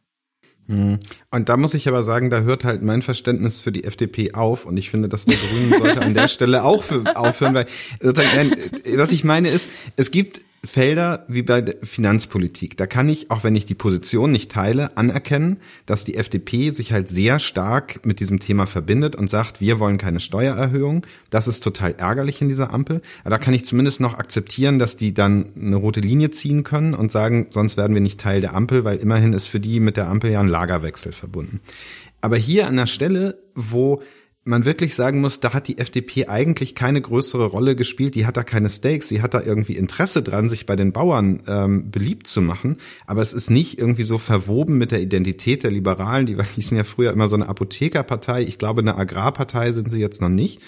Hm. Und da muss ich aber sagen, da hört halt mein Verständnis für die FDP auf und ich finde, dass der Grünen sollte an der Stelle auch für, aufhören, weil was ich meine ist, es gibt Felder wie bei der Finanzpolitik. Da kann ich, auch wenn ich die Position nicht teile, anerkennen, dass die FDP sich halt sehr stark mit diesem Thema verbindet und sagt, wir wollen keine Steuererhöhung. Das ist total ärgerlich in dieser Ampel. Aber da kann ich zumindest noch akzeptieren, dass die dann eine rote Linie ziehen können und sagen, sonst werden wir nicht Teil der Ampel, weil immerhin ist für die mit der Ampel ja ein Lagerwechsel verbunden. Aber hier an der Stelle, wo man wirklich sagen muss, da hat die FDP eigentlich keine größere Rolle gespielt, die hat da keine Stakes, sie hat da irgendwie Interesse dran, sich bei den Bauern ähm, beliebt zu machen, aber es ist nicht irgendwie so verwoben mit der Identität der Liberalen, die hießen ja früher immer so eine Apothekerpartei, ich glaube eine Agrarpartei sind sie jetzt noch nicht.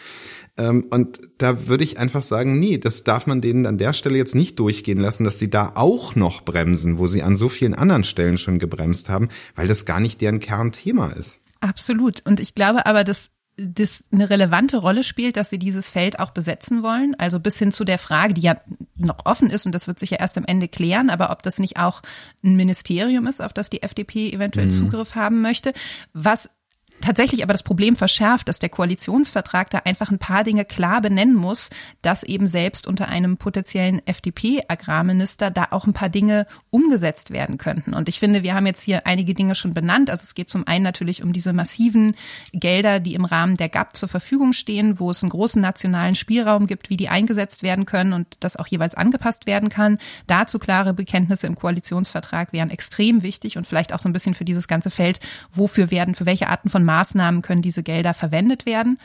Ähm, und da würde ich einfach sagen, nee, das darf man denen an der Stelle jetzt nicht durchgehen lassen, dass sie da auch noch bremsen, wo sie an so vielen anderen Stellen schon gebremst haben, weil das gar nicht deren Kernthema ist. Absolut. Und ich glaube aber, dass das eine relevante Rolle spielt, dass sie dieses Feld auch besetzen wollen. Also bis hin zu der Frage, die ja noch offen ist und das wird sich ja erst am Ende klären, aber ob das nicht auch ein Ministerium ist, auf das die FDP eventuell mhm. Zugriff haben möchte. Was tatsächlich aber das Problem verschärft, dass der Koalitionsvertrag da einfach ein paar Dinge klar benennen muss, dass eben selbst unter einem potenziellen FDP-Agrarminister da auch ein paar Dinge umgesetzt werden könnten. Und ich finde, wir haben jetzt hier einige Dinge schon benannt. Also es geht zum einen natürlich um diese massiven Gelder, die im Rahmen der GAP zur Verfügung stehen, wo es einen großen nationalen Spielraum gibt, wie die eingesetzt werden können und das auch jeweils angepasst werden kann. Dazu klare Bekenntnisse im Koalitionsvertrag wären extrem wichtig und vielleicht auch so ein bisschen für dieses ganze Feld, wofür werden, für welche Arten von Maßnahmen können diese Gelder verwendet werden.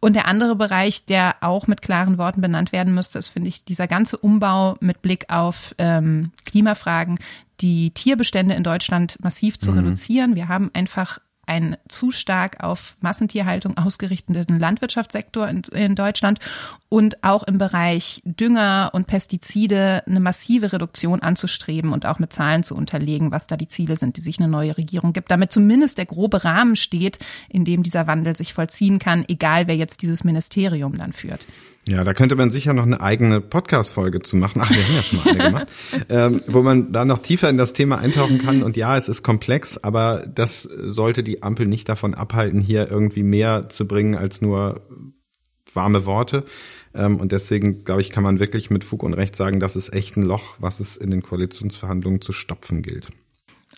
Und der andere Bereich, der auch mit klaren Worten benannt werden müsste, ist, finde ich, dieser ganze Umbau mit Blick auf ähm, Klimafragen, die Tierbestände in Deutschland massiv zu mhm. reduzieren. Wir haben einfach einen zu stark auf Massentierhaltung ausgerichteten Landwirtschaftssektor in, in, Deutschland und auch im Bereich Dünger und Pestizide eine massive Reduktion anzustreben und auch mit Zahlen zu unterlegen, was da die Ziele sind, die sich eine neue Regierung gibt, damit zumindest der grobe Rahmen steht, in dem dieser Wandel sich vollziehen kann, egal wer jetzt dieses Ministerium dann führt. Ja, da könnte man sicher noch eine eigene Podcast-Folge zu machen. Ach, wir haben ja schon mal eine gemacht. ähm, wo man da noch tiefer in das Thema eintauchen kann. Und ja, es ist komplex, aber das sollte die Ampel nicht davon abhalten, hier irgendwie mehr zu bringen als nur warme Worte. Ähm, und deswegen, glaube ich, kann man wirklich mit Fug und Recht sagen, das ist echt ein Loch, was es in den Koalitionsverhandlungen zu stopfen gilt.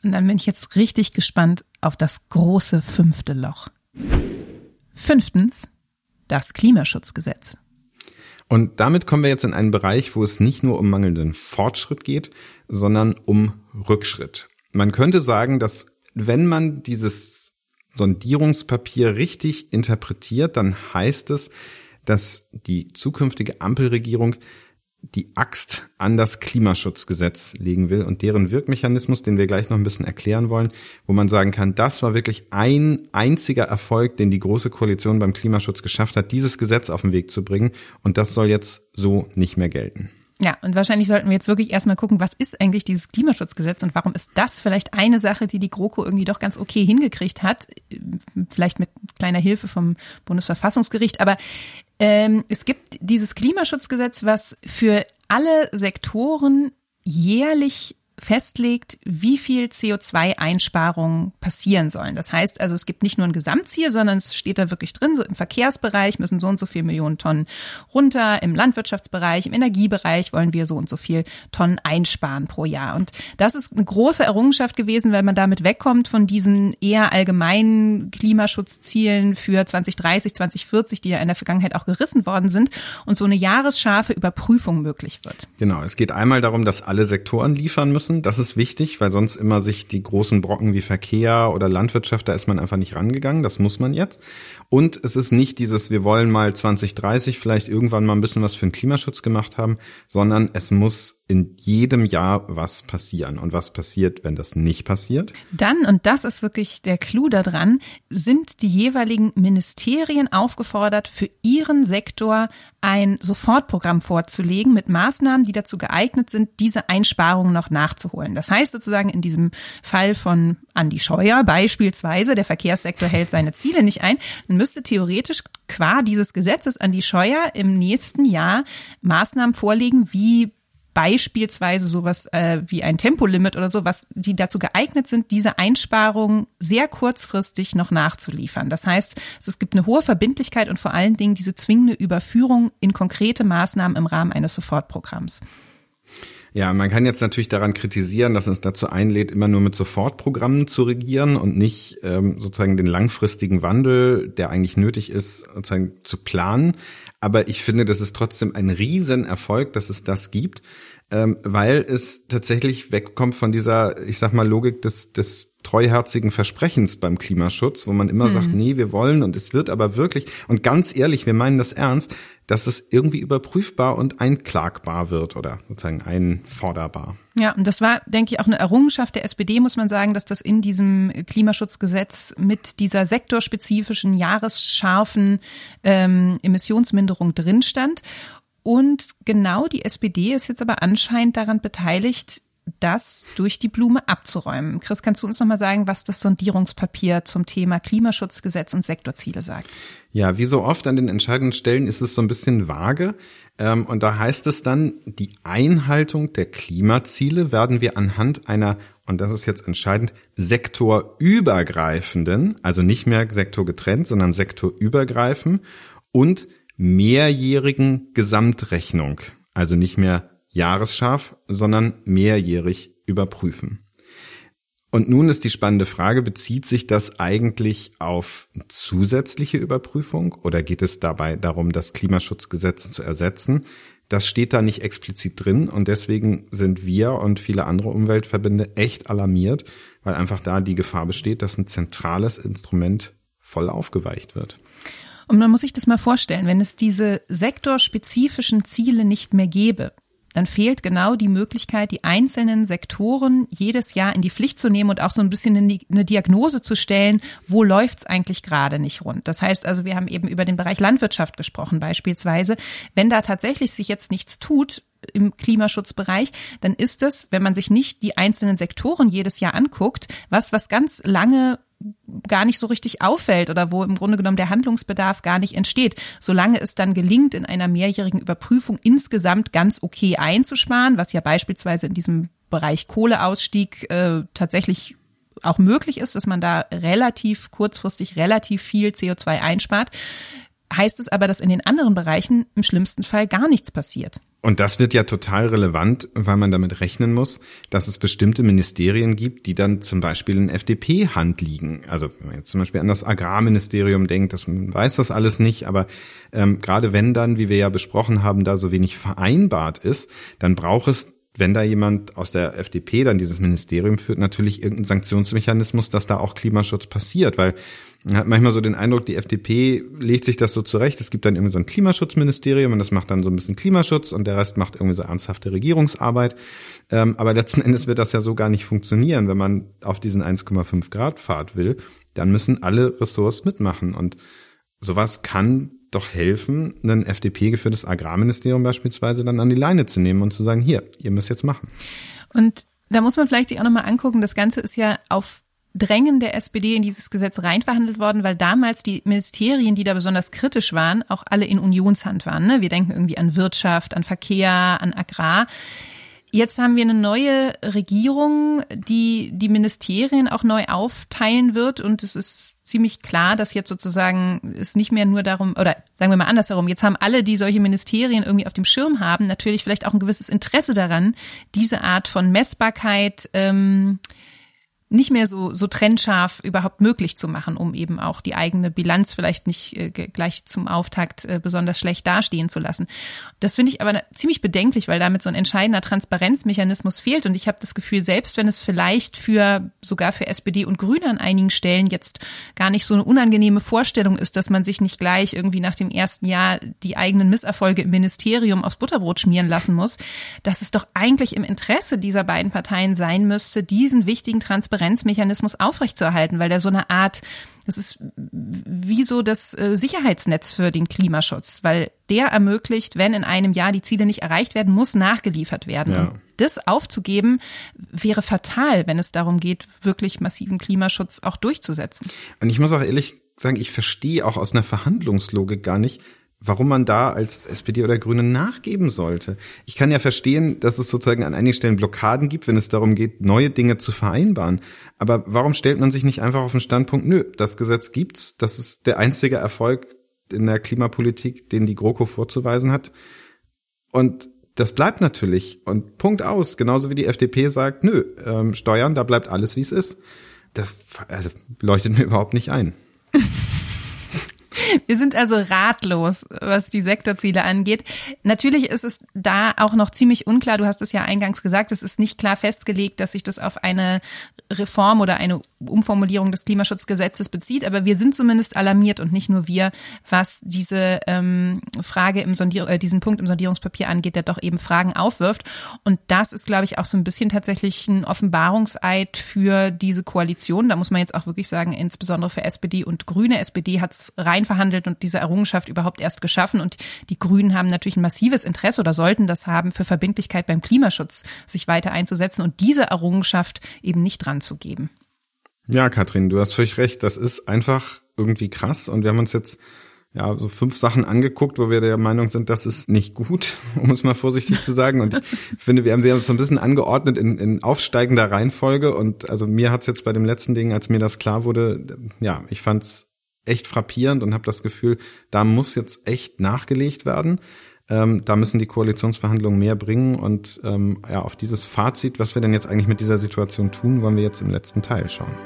Und dann bin ich jetzt richtig gespannt auf das große fünfte Loch. Fünftens, das Klimaschutzgesetz. Und damit kommen wir jetzt in einen Bereich, wo es nicht nur um mangelnden Fortschritt geht, sondern um Rückschritt. Man könnte sagen, dass wenn man dieses Sondierungspapier richtig interpretiert, dann heißt es, dass die zukünftige Ampelregierung die Axt an das Klimaschutzgesetz legen will und deren Wirkmechanismus, den wir gleich noch ein bisschen erklären wollen, wo man sagen kann, das war wirklich ein einziger Erfolg, den die Große Koalition beim Klimaschutz geschafft hat, dieses Gesetz auf den Weg zu bringen und das soll jetzt so nicht mehr gelten. Ja, und wahrscheinlich sollten wir jetzt wirklich erstmal gucken, was ist eigentlich dieses Klimaschutzgesetz und warum ist das vielleicht eine Sache, die die GroKo irgendwie doch ganz okay hingekriegt hat, vielleicht mit kleiner Hilfe vom Bundesverfassungsgericht. Aber ähm, es gibt dieses Klimaschutzgesetz, was für alle Sektoren jährlich festlegt, wie viel CO2-Einsparungen passieren sollen. Das heißt also, es gibt nicht nur ein Gesamtziel, sondern es steht da wirklich drin, so im Verkehrsbereich müssen so und so viel Millionen Tonnen runter, im Landwirtschaftsbereich, im Energiebereich wollen wir so und so viel Tonnen einsparen pro Jahr. Und das ist eine große Errungenschaft gewesen, weil man damit wegkommt von diesen eher allgemeinen Klimaschutzzielen für 2030, 2040, die ja in der Vergangenheit auch gerissen worden sind und so eine jahresscharfe Überprüfung möglich wird. Genau, es geht einmal darum, dass alle Sektoren liefern müssen müssen. Das ist wichtig, weil sonst immer sich die großen Brocken wie Verkehr oder Landwirtschaft, da ist man einfach nicht rangegangen. Das muss man jetzt. Und es ist nicht dieses, wir wollen mal 2030 vielleicht irgendwann mal ein bisschen was für den Klimaschutz gemacht haben, sondern es muss in jedem Jahr was passieren. Und was passiert, wenn das nicht passiert? Dann, und das ist wirklich der Clou daran, sind die jeweiligen Ministerien aufgefordert, für ihren Sektor ein Sofortprogramm vorzulegen mit Maßnahmen, die dazu geeignet sind, diese Einsparungen noch nachzuholen. Das heißt sozusagen in diesem Fall von Andi Scheuer beispielsweise, der Verkehrssektor hält seine Ziele nicht ein, dann müsste theoretisch qua dieses Gesetzes Andi Scheuer im nächsten Jahr Maßnahmen vorlegen, wie beispielsweise sowas äh, wie ein Tempolimit oder so, was die dazu geeignet sind, diese Einsparungen sehr kurzfristig noch nachzuliefern. Das heißt, es gibt eine hohe Verbindlichkeit und vor allen Dingen diese zwingende Überführung in konkrete Maßnahmen im Rahmen eines Sofortprogramms. Ja, man kann jetzt natürlich daran kritisieren, dass es dazu einlädt, immer nur mit Sofortprogrammen zu regieren und nicht ähm, sozusagen den langfristigen Wandel, der eigentlich nötig ist, sozusagen zu planen. Aber ich finde, das ist trotzdem ein Riesenerfolg, dass es das gibt, ähm, weil es tatsächlich wegkommt von dieser, ich sag mal, Logik des, des treuherzigen Versprechens beim Klimaschutz, wo man immer mhm. sagt, nee, wir wollen und es wird aber wirklich, und ganz ehrlich, wir meinen das ernst, dass es irgendwie überprüfbar und einklagbar wird oder sozusagen einforderbar. Ja, und das war, denke ich, auch eine Errungenschaft der SPD, muss man sagen, dass das in diesem Klimaschutzgesetz mit dieser sektorspezifischen, jahresscharfen ähm, Emissionsminderung drin stand. Und genau die SPD ist jetzt aber anscheinend daran beteiligt, das durch die Blume abzuräumen. Chris, kannst du uns nochmal sagen, was das Sondierungspapier zum Thema Klimaschutzgesetz und Sektorziele sagt? Ja, wie so oft an den entscheidenden Stellen ist es so ein bisschen vage. Ähm, und da heißt es dann, die Einhaltung der Klimaziele werden wir anhand einer, und das ist jetzt entscheidend, sektorübergreifenden, also nicht mehr sektorgetrennt, sondern sektorübergreifend und mehrjährigen Gesamtrechnung, also nicht mehr jahresscharf, sondern mehrjährig überprüfen. Und nun ist die spannende Frage, bezieht sich das eigentlich auf zusätzliche Überprüfung oder geht es dabei darum, das Klimaschutzgesetz zu ersetzen? Das steht da nicht explizit drin und deswegen sind wir und viele andere Umweltverbände echt alarmiert, weil einfach da die Gefahr besteht, dass ein zentrales Instrument voll aufgeweicht wird. Und man muss sich das mal vorstellen, wenn es diese sektorspezifischen Ziele nicht mehr gäbe, dann fehlt genau die Möglichkeit, die einzelnen Sektoren jedes Jahr in die Pflicht zu nehmen und auch so ein bisschen eine Diagnose zu stellen, wo läuft's eigentlich gerade nicht rund. Das heißt also, wir haben eben über den Bereich Landwirtschaft gesprochen beispielsweise. Wenn da tatsächlich sich jetzt nichts tut, im Klimaschutzbereich, dann ist es, wenn man sich nicht die einzelnen Sektoren jedes Jahr anguckt, was, was ganz lange gar nicht so richtig auffällt oder wo im Grunde genommen der Handlungsbedarf gar nicht entsteht. Solange es dann gelingt, in einer mehrjährigen Überprüfung insgesamt ganz okay einzusparen, was ja beispielsweise in diesem Bereich Kohleausstieg äh, tatsächlich auch möglich ist, dass man da relativ kurzfristig relativ viel CO2 einspart, heißt es aber, dass in den anderen Bereichen im schlimmsten Fall gar nichts passiert. Und das wird ja total relevant, weil man damit rechnen muss, dass es bestimmte Ministerien gibt, die dann zum Beispiel in FDP-Hand liegen. Also wenn man jetzt zum Beispiel an das Agrarministerium denkt, das man weiß das alles nicht, aber ähm, gerade wenn dann, wie wir ja besprochen haben, da so wenig vereinbart ist, dann braucht es wenn da jemand aus der FDP dann dieses Ministerium führt, natürlich irgendein Sanktionsmechanismus, dass da auch Klimaschutz passiert, weil man hat manchmal so den Eindruck, die FDP legt sich das so zurecht. Es gibt dann irgendwie so ein Klimaschutzministerium und das macht dann so ein bisschen Klimaschutz und der Rest macht irgendwie so ernsthafte Regierungsarbeit. Ähm, aber letzten Endes wird das ja so gar nicht funktionieren. Wenn man auf diesen 1,5 Grad Pfad will, dann müssen alle Ressorts mitmachen und sowas kann doch helfen, ein FDP geführtes Agrarministerium beispielsweise dann an die Leine zu nehmen und zu sagen, hier, ihr müsst jetzt machen. Und da muss man vielleicht sich auch nochmal angucken, das Ganze ist ja auf Drängen der SPD in dieses Gesetz reinverhandelt worden, weil damals die Ministerien, die da besonders kritisch waren, auch alle in Unionshand waren. Ne? Wir denken irgendwie an Wirtschaft, an Verkehr, an Agrar. Jetzt haben wir eine neue Regierung, die die Ministerien auch neu aufteilen wird und es ist ziemlich klar, dass jetzt sozusagen es nicht mehr nur darum, oder sagen wir mal andersherum, jetzt haben alle, die solche Ministerien irgendwie auf dem Schirm haben, natürlich vielleicht auch ein gewisses Interesse daran, diese Art von Messbarkeit ähm, nicht mehr so, so trennscharf überhaupt möglich zu machen, um eben auch die eigene Bilanz vielleicht nicht äh, gleich zum Auftakt äh, besonders schlecht dastehen zu lassen. Das finde ich aber ziemlich bedenklich, weil damit so ein entscheidender Transparenzmechanismus fehlt. Und ich habe das Gefühl, selbst wenn es vielleicht für sogar für SPD und Grüne an einigen Stellen jetzt gar nicht so eine unangenehme Vorstellung ist, dass man sich nicht gleich irgendwie nach dem ersten Jahr die eigenen Misserfolge im Ministerium aufs Butterbrot schmieren lassen muss, dass es doch eigentlich im Interesse dieser beiden Parteien sein müsste, diesen wichtigen Transparenz Transparenzmechanismus aufrechtzuerhalten, weil der so eine Art, das ist wie so das äh, Sicherheitsnetz für den Klimaschutz, weil der ermöglicht, wenn in einem Jahr die Ziele nicht erreicht werden, muss nachgeliefert werden. Ja. Und das aufzugeben, wäre fatal, wenn es darum geht, wirklich massiven Klimaschutz auch durchzusetzen. Und ich muss auch ehrlich sagen, ich verstehe auch aus einer Verhandlungslogik gar nicht, warum man da als SPD oder Grüne nachgeben sollte. Ich kann ja verstehen, dass es sozusagen an einigen Stellen Blockaden gibt, wenn es darum geht, neue Dinge zu vereinbaren. Aber warum stellt man sich nicht einfach auf den Standpunkt, nö, das Gesetz gibt's, das ist der einzige Erfolg in der Klimapolitik, den die GroKo vorzuweisen hat. Und das bleibt natürlich. Und Punkt aus. Genauso wie die FDP sagt, nö, ähm, Steuern, da bleibt alles, wie es ist. Das also, leuchtet mir überhaupt nicht ein. Wir sind also ratlos, was die Sektorziele angeht. Natürlich ist es da auch noch ziemlich unklar. Du hast es ja eingangs gesagt, es ist nicht klar festgelegt, dass sich das auf eine Reform oder eine Umformulierung des Klimaschutzgesetzes bezieht. Aber wir sind zumindest alarmiert und nicht nur wir, was diese ähm, Frage im Sondier äh, diesen Punkt im Sondierungspapier angeht, der doch eben Fragen aufwirft. Und das ist, glaube ich, auch so ein bisschen tatsächlich ein Offenbarungseid für diese Koalition. Da muss man jetzt auch wirklich sagen, insbesondere für SPD und Grüne. SPD hat es rein verhandelt und diese Errungenschaft überhaupt erst geschaffen. Und die Grünen haben natürlich ein massives Interesse oder sollten das haben, für Verbindlichkeit beim Klimaschutz sich weiter einzusetzen und diese Errungenschaft eben nicht dran zu geben. Ja, Katrin, du hast völlig recht. Das ist einfach irgendwie krass. Und wir haben uns jetzt ja so fünf Sachen angeguckt, wo wir der Meinung sind, das ist nicht gut, um es mal vorsichtig zu sagen. Und ich finde, wir haben sie so ein bisschen angeordnet in, in aufsteigender Reihenfolge. Und also mir hat's jetzt bei dem letzten Ding, als mir das klar wurde, ja, ich fand's echt frappierend und habe das Gefühl, da muss jetzt echt nachgelegt werden. Ähm, da müssen die Koalitionsverhandlungen mehr bringen und ähm, ja, auf dieses Fazit, was wir denn jetzt eigentlich mit dieser Situation tun, wollen wir jetzt im letzten Teil schauen.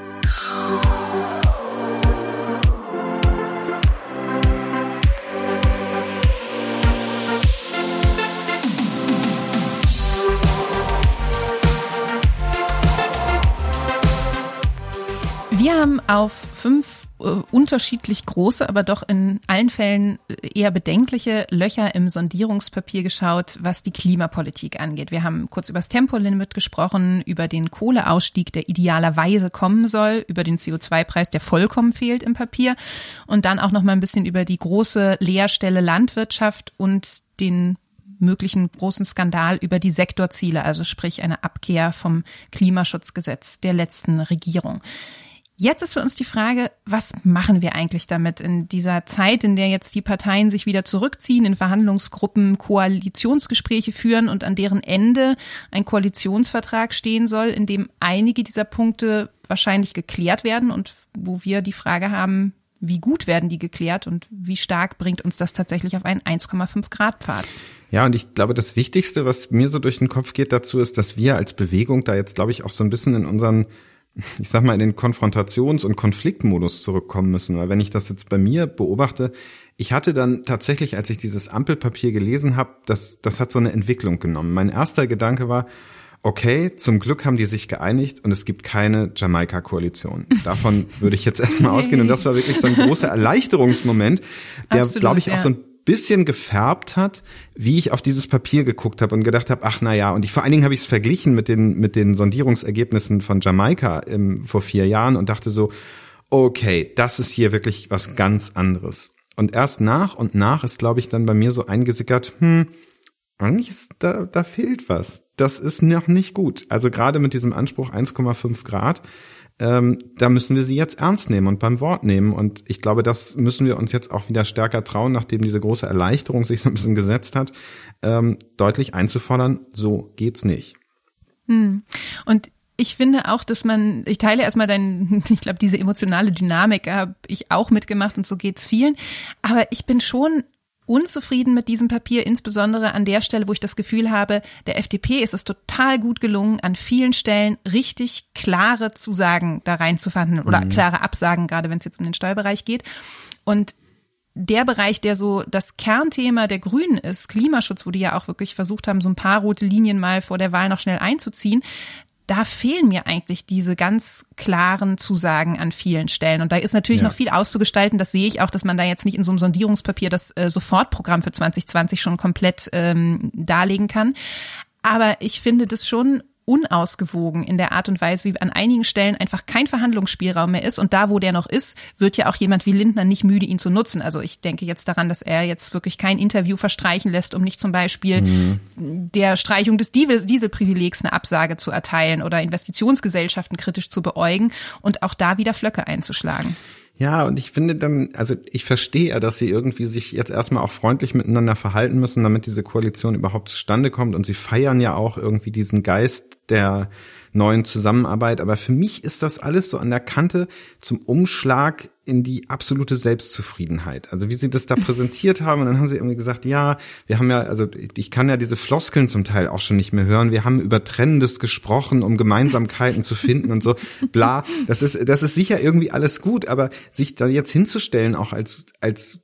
Wir haben auf fünf unterschiedlich große, aber doch in allen Fällen eher bedenkliche Löcher im Sondierungspapier geschaut, was die Klimapolitik angeht. Wir haben kurz über das Tempolimit gesprochen, über den Kohleausstieg, der idealerweise kommen soll, über den CO2-Preis, der vollkommen fehlt im Papier und dann auch noch mal ein bisschen über die große Leerstelle Landwirtschaft und den möglichen großen Skandal über die Sektorziele, also sprich eine Abkehr vom Klimaschutzgesetz der letzten Regierung. Jetzt ist für uns die Frage, was machen wir eigentlich damit in dieser Zeit, in der jetzt die Parteien sich wieder zurückziehen, in Verhandlungsgruppen Koalitionsgespräche führen und an deren Ende ein Koalitionsvertrag stehen soll, in dem einige dieser Punkte wahrscheinlich geklärt werden und wo wir die Frage haben, wie gut werden die geklärt und wie stark bringt uns das tatsächlich auf einen 1,5 Grad Pfad. Ja, und ich glaube, das Wichtigste, was mir so durch den Kopf geht dazu, ist, dass wir als Bewegung da jetzt, glaube ich, auch so ein bisschen in unseren, ich sag mal, in den Konfrontations- und Konfliktmodus zurückkommen müssen. Weil wenn ich das jetzt bei mir beobachte, ich hatte dann tatsächlich, als ich dieses Ampelpapier gelesen habe, das, das hat so eine Entwicklung genommen. Mein erster Gedanke war, okay, zum Glück haben die sich geeinigt und es gibt keine Jamaika-Koalition. Davon würde ich jetzt erstmal ausgehen. Und das war wirklich so ein großer Erleichterungsmoment, der, glaube ich, ja. auch so ein bisschen gefärbt hat, wie ich auf dieses Papier geguckt habe und gedacht habe, ach na ja, und ich vor allen Dingen habe ich es verglichen mit den mit den Sondierungsergebnissen von Jamaika im, vor vier Jahren und dachte so, okay, das ist hier wirklich was ganz anderes. Und erst nach und nach ist, glaube ich, dann bei mir so eingesickert, hm, eigentlich ist da, da fehlt was. Das ist noch nicht gut. Also gerade mit diesem Anspruch 1,5 Grad, ähm, da müssen wir sie jetzt ernst nehmen und beim Wort nehmen. Und ich glaube, das müssen wir uns jetzt auch wieder stärker trauen, nachdem diese große Erleichterung sich so ein bisschen gesetzt hat, ähm, deutlich einzufordern, so geht's nicht. Hm. Und ich finde auch, dass man, ich teile erstmal dein, ich glaube, diese emotionale Dynamik habe ich auch mitgemacht und so geht's vielen. Aber ich bin schon unzufrieden mit diesem Papier, insbesondere an der Stelle, wo ich das Gefühl habe, der FDP ist es total gut gelungen, an vielen Stellen richtig klare Zusagen da rein zu verhandeln oder mhm. klare Absagen, gerade wenn es jetzt um den Steuerbereich geht. Und der Bereich, der so das Kernthema der Grünen ist, Klimaschutz, wo die ja auch wirklich versucht haben, so ein paar rote Linien mal vor der Wahl noch schnell einzuziehen, da fehlen mir eigentlich diese ganz klaren Zusagen an vielen Stellen. Und da ist natürlich ja. noch viel auszugestalten. Das sehe ich auch, dass man da jetzt nicht in so einem Sondierungspapier das äh, Sofortprogramm für 2020 schon komplett ähm, darlegen kann. Aber ich finde das schon unausgewogen in der Art und Weise, wie an einigen Stellen einfach kein Verhandlungsspielraum mehr ist. Und da, wo der noch ist, wird ja auch jemand wie Lindner nicht müde, ihn zu nutzen. Also ich denke jetzt daran, dass er jetzt wirklich kein Interview verstreichen lässt, um nicht zum Beispiel mhm. der Streichung des Dieselprivilegs eine Absage zu erteilen oder Investitionsgesellschaften kritisch zu beäugen und auch da wieder Flöcke einzuschlagen. Ja, und ich finde dann, also ich verstehe ja, dass sie irgendwie sich jetzt erstmal auch freundlich miteinander verhalten müssen, damit diese Koalition überhaupt zustande kommt. Und sie feiern ja auch irgendwie diesen Geist der neuen Zusammenarbeit. Aber für mich ist das alles so an der Kante zum Umschlag in die absolute Selbstzufriedenheit. Also wie sie das da präsentiert haben und dann haben sie irgendwie gesagt, ja, wir haben ja, also ich kann ja diese Floskeln zum Teil auch schon nicht mehr hören. Wir haben über Trennendes gesprochen, um Gemeinsamkeiten zu finden und so, bla. Das ist, das ist sicher irgendwie alles gut, aber sich da jetzt hinzustellen, auch als, als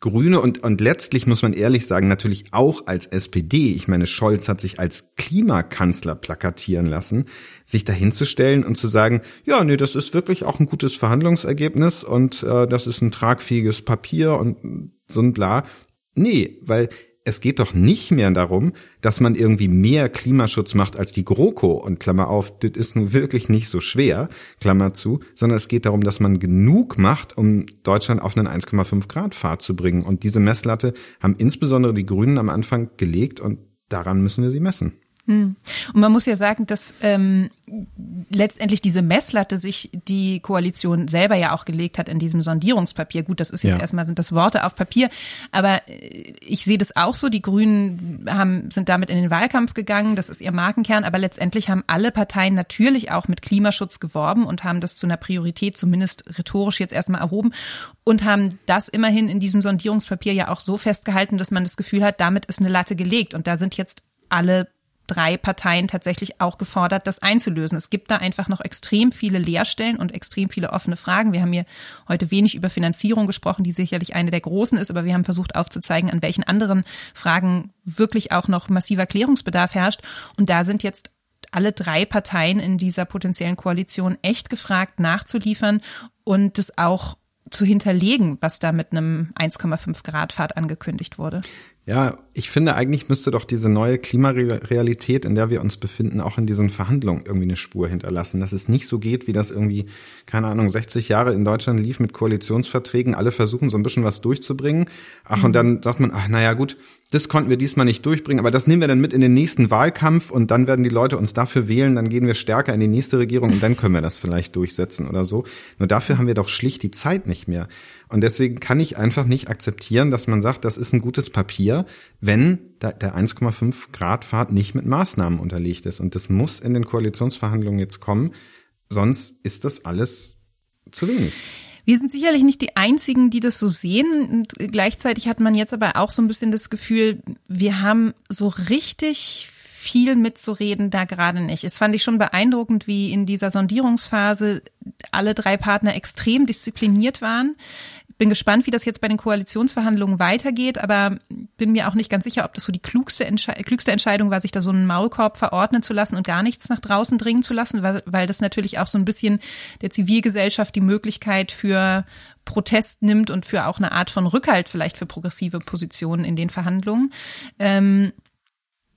Grüne und, und letztlich muss man ehrlich sagen, natürlich auch als SPD, ich meine, Scholz hat sich als Klimakanzler plakatieren lassen, sich dahinzustellen und zu sagen, ja, nee, das ist wirklich auch ein gutes Verhandlungsergebnis und äh, das ist ein tragfähiges Papier und so ein bla. Nee, weil es geht doch nicht mehr darum, dass man irgendwie mehr Klimaschutz macht als die GroKo und Klammer auf, das ist nun wirklich nicht so schwer, Klammer zu, sondern es geht darum, dass man genug macht, um Deutschland auf einen 1,5 Grad Pfad zu bringen. Und diese Messlatte haben insbesondere die Grünen am Anfang gelegt und daran müssen wir sie messen. Hm. Und man muss ja sagen, dass ähm, letztendlich diese Messlatte sich die Koalition selber ja auch gelegt hat in diesem Sondierungspapier. Gut, das ist jetzt ja. erstmal sind das Worte auf Papier, aber äh, ich sehe das auch so. Die Grünen haben sind damit in den Wahlkampf gegangen, das ist ihr Markenkern, aber letztendlich haben alle Parteien natürlich auch mit Klimaschutz geworben und haben das zu einer Priorität zumindest rhetorisch jetzt erstmal erhoben und haben das immerhin in diesem Sondierungspapier ja auch so festgehalten, dass man das Gefühl hat, damit ist eine Latte gelegt und da sind jetzt alle drei Parteien tatsächlich auch gefordert, das einzulösen. Es gibt da einfach noch extrem viele Leerstellen und extrem viele offene Fragen. Wir haben hier heute wenig über Finanzierung gesprochen, die sicherlich eine der großen ist, aber wir haben versucht aufzuzeigen, an welchen anderen Fragen wirklich auch noch massiver Klärungsbedarf herrscht. Und da sind jetzt alle drei Parteien in dieser potenziellen Koalition echt gefragt, nachzuliefern und das auch zu hinterlegen, was da mit einem 1,5 Grad Fahrt angekündigt wurde. Ja, ich finde, eigentlich müsste doch diese neue Klimarealität, in der wir uns befinden, auch in diesen Verhandlungen irgendwie eine Spur hinterlassen. Dass es nicht so geht, wie das irgendwie, keine Ahnung, 60 Jahre in Deutschland lief mit Koalitionsverträgen. Alle versuchen so ein bisschen was durchzubringen. Ach, mhm. und dann sagt man, ach, naja, gut, das konnten wir diesmal nicht durchbringen, aber das nehmen wir dann mit in den nächsten Wahlkampf und dann werden die Leute uns dafür wählen, dann gehen wir stärker in die nächste Regierung und dann können wir das vielleicht durchsetzen oder so. Nur dafür haben wir doch schlicht die Zeit nicht mehr. Und deswegen kann ich einfach nicht akzeptieren, dass man sagt, das ist ein gutes Papier, wenn der 1,5 Grad Fahrt nicht mit Maßnahmen unterlegt ist. Und das muss in den Koalitionsverhandlungen jetzt kommen, sonst ist das alles zu wenig. Wir sind sicherlich nicht die Einzigen, die das so sehen. Und gleichzeitig hat man jetzt aber auch so ein bisschen das Gefühl, wir haben so richtig viel mitzureden da gerade nicht. Es fand ich schon beeindruckend, wie in dieser Sondierungsphase alle drei Partner extrem diszipliniert waren bin gespannt, wie das jetzt bei den Koalitionsverhandlungen weitergeht, aber bin mir auch nicht ganz sicher, ob das so die klugste, Entsche klügste Entscheidung war, sich da so einen Maulkorb verordnen zu lassen und gar nichts nach draußen dringen zu lassen, weil, weil das natürlich auch so ein bisschen der Zivilgesellschaft die Möglichkeit für Protest nimmt und für auch eine Art von Rückhalt vielleicht für progressive Positionen in den Verhandlungen. Ähm,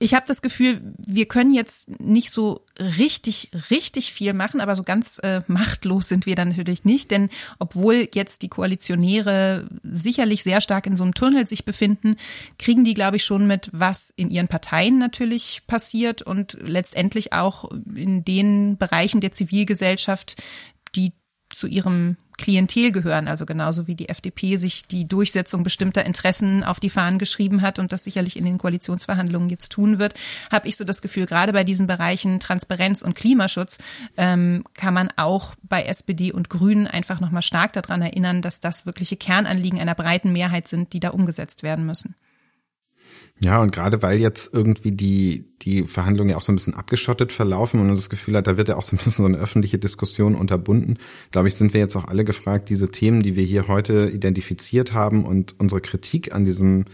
ich habe das Gefühl, wir können jetzt nicht so richtig, richtig viel machen, aber so ganz äh, machtlos sind wir dann natürlich nicht, denn obwohl jetzt die Koalitionäre sicherlich sehr stark in so einem Tunnel sich befinden, kriegen die, glaube ich, schon mit, was in ihren Parteien natürlich passiert und letztendlich auch in den Bereichen der Zivilgesellschaft, die zu ihrem Klientel gehören, also genauso wie die FDP sich die Durchsetzung bestimmter Interessen auf die Fahnen geschrieben hat und das sicherlich in den Koalitionsverhandlungen jetzt tun wird, habe ich so das Gefühl, gerade bei diesen Bereichen Transparenz und Klimaschutz ähm, kann man auch bei SPD und Grünen einfach nochmal stark daran erinnern, dass das wirkliche Kernanliegen einer breiten Mehrheit sind, die da umgesetzt werden müssen. Ja, und gerade weil jetzt irgendwie die, die Verhandlungen ja auch so ein bisschen abgeschottet verlaufen und man das Gefühl hat, da wird ja auch so ein bisschen so eine öffentliche Diskussion unterbunden, glaube ich, sind wir jetzt auch alle gefragt, diese Themen, die wir hier heute identifiziert haben und unsere Kritik an diesem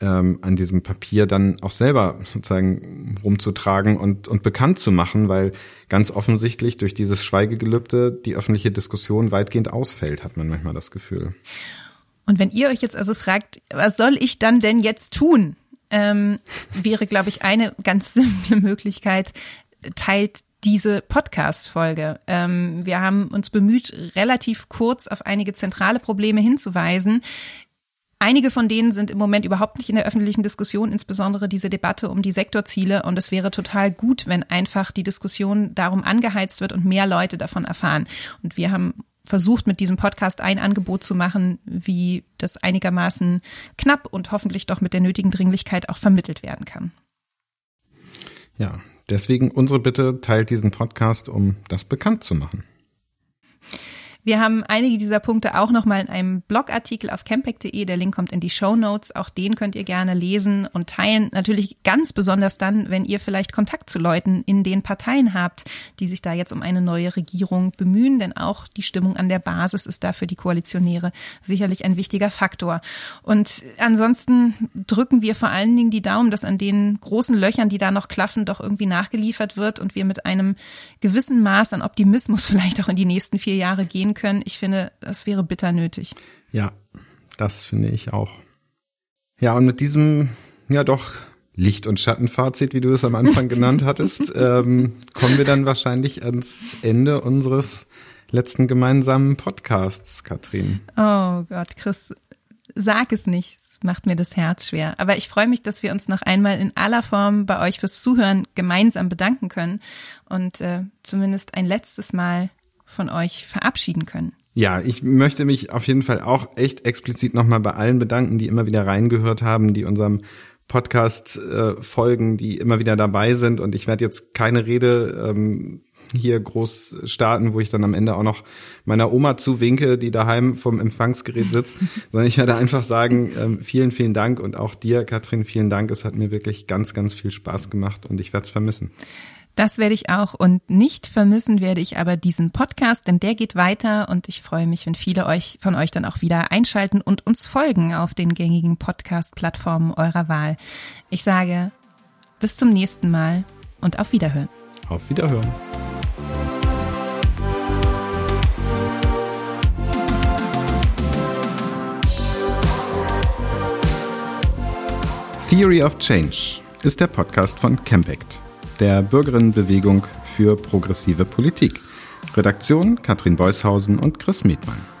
ähm, an diesem Papier dann auch selber sozusagen rumzutragen und, und bekannt zu machen, weil ganz offensichtlich durch dieses Schweigegelübde die öffentliche Diskussion weitgehend ausfällt, hat man manchmal das Gefühl. Und wenn ihr euch jetzt also fragt, was soll ich dann denn jetzt tun? Ähm, wäre, glaube ich, eine ganz simple Möglichkeit, teilt diese Podcast-Folge. Ähm, wir haben uns bemüht, relativ kurz auf einige zentrale Probleme hinzuweisen. Einige von denen sind im Moment überhaupt nicht in der öffentlichen Diskussion, insbesondere diese Debatte um die Sektorziele. Und es wäre total gut, wenn einfach die Diskussion darum angeheizt wird und mehr Leute davon erfahren. Und wir haben versucht, mit diesem Podcast ein Angebot zu machen, wie das einigermaßen knapp und hoffentlich doch mit der nötigen Dringlichkeit auch vermittelt werden kann. Ja, deswegen unsere Bitte, teilt diesen Podcast, um das bekannt zu machen. Wir haben einige dieser Punkte auch nochmal in einem Blogartikel auf campact.de. Der Link kommt in die Show Notes. Auch den könnt ihr gerne lesen und teilen. Natürlich ganz besonders dann, wenn ihr vielleicht Kontakt zu Leuten in den Parteien habt, die sich da jetzt um eine neue Regierung bemühen. Denn auch die Stimmung an der Basis ist da für die Koalitionäre sicherlich ein wichtiger Faktor. Und ansonsten drücken wir vor allen Dingen die Daumen, dass an den großen Löchern, die da noch klaffen, doch irgendwie nachgeliefert wird und wir mit einem gewissen Maß an Optimismus vielleicht auch in die nächsten vier Jahre gehen können. Ich finde, das wäre bitter nötig. Ja, das finde ich auch. Ja, und mit diesem, ja doch, Licht- und Schattenfazit, wie du es am Anfang genannt hattest, ähm, kommen wir dann wahrscheinlich ans Ende unseres letzten gemeinsamen Podcasts, Katrin. Oh Gott, Chris, sag es nicht. Es macht mir das Herz schwer. Aber ich freue mich, dass wir uns noch einmal in aller Form bei euch fürs Zuhören gemeinsam bedanken können und äh, zumindest ein letztes Mal von euch verabschieden können. Ja, ich möchte mich auf jeden Fall auch echt explizit nochmal bei allen bedanken, die immer wieder reingehört haben, die unserem Podcast äh, folgen, die immer wieder dabei sind. Und ich werde jetzt keine Rede ähm, hier groß starten, wo ich dann am Ende auch noch meiner Oma zuwinke, die daheim vom Empfangsgerät sitzt, sondern ich werde einfach sagen, ähm, vielen, vielen Dank und auch dir, Katrin, vielen Dank. Es hat mir wirklich ganz, ganz viel Spaß gemacht und ich werde es vermissen. Das werde ich auch und nicht vermissen werde ich aber diesen Podcast, denn der geht weiter und ich freue mich, wenn viele euch von euch dann auch wieder einschalten und uns folgen auf den gängigen Podcast-Plattformen eurer Wahl. Ich sage bis zum nächsten Mal und auf Wiederhören. Auf Wiederhören. Theory of Change ist der Podcast von Campact der Bürgerinnenbewegung für progressive Politik. Redaktion Katrin Beushausen und Chris Mietmann.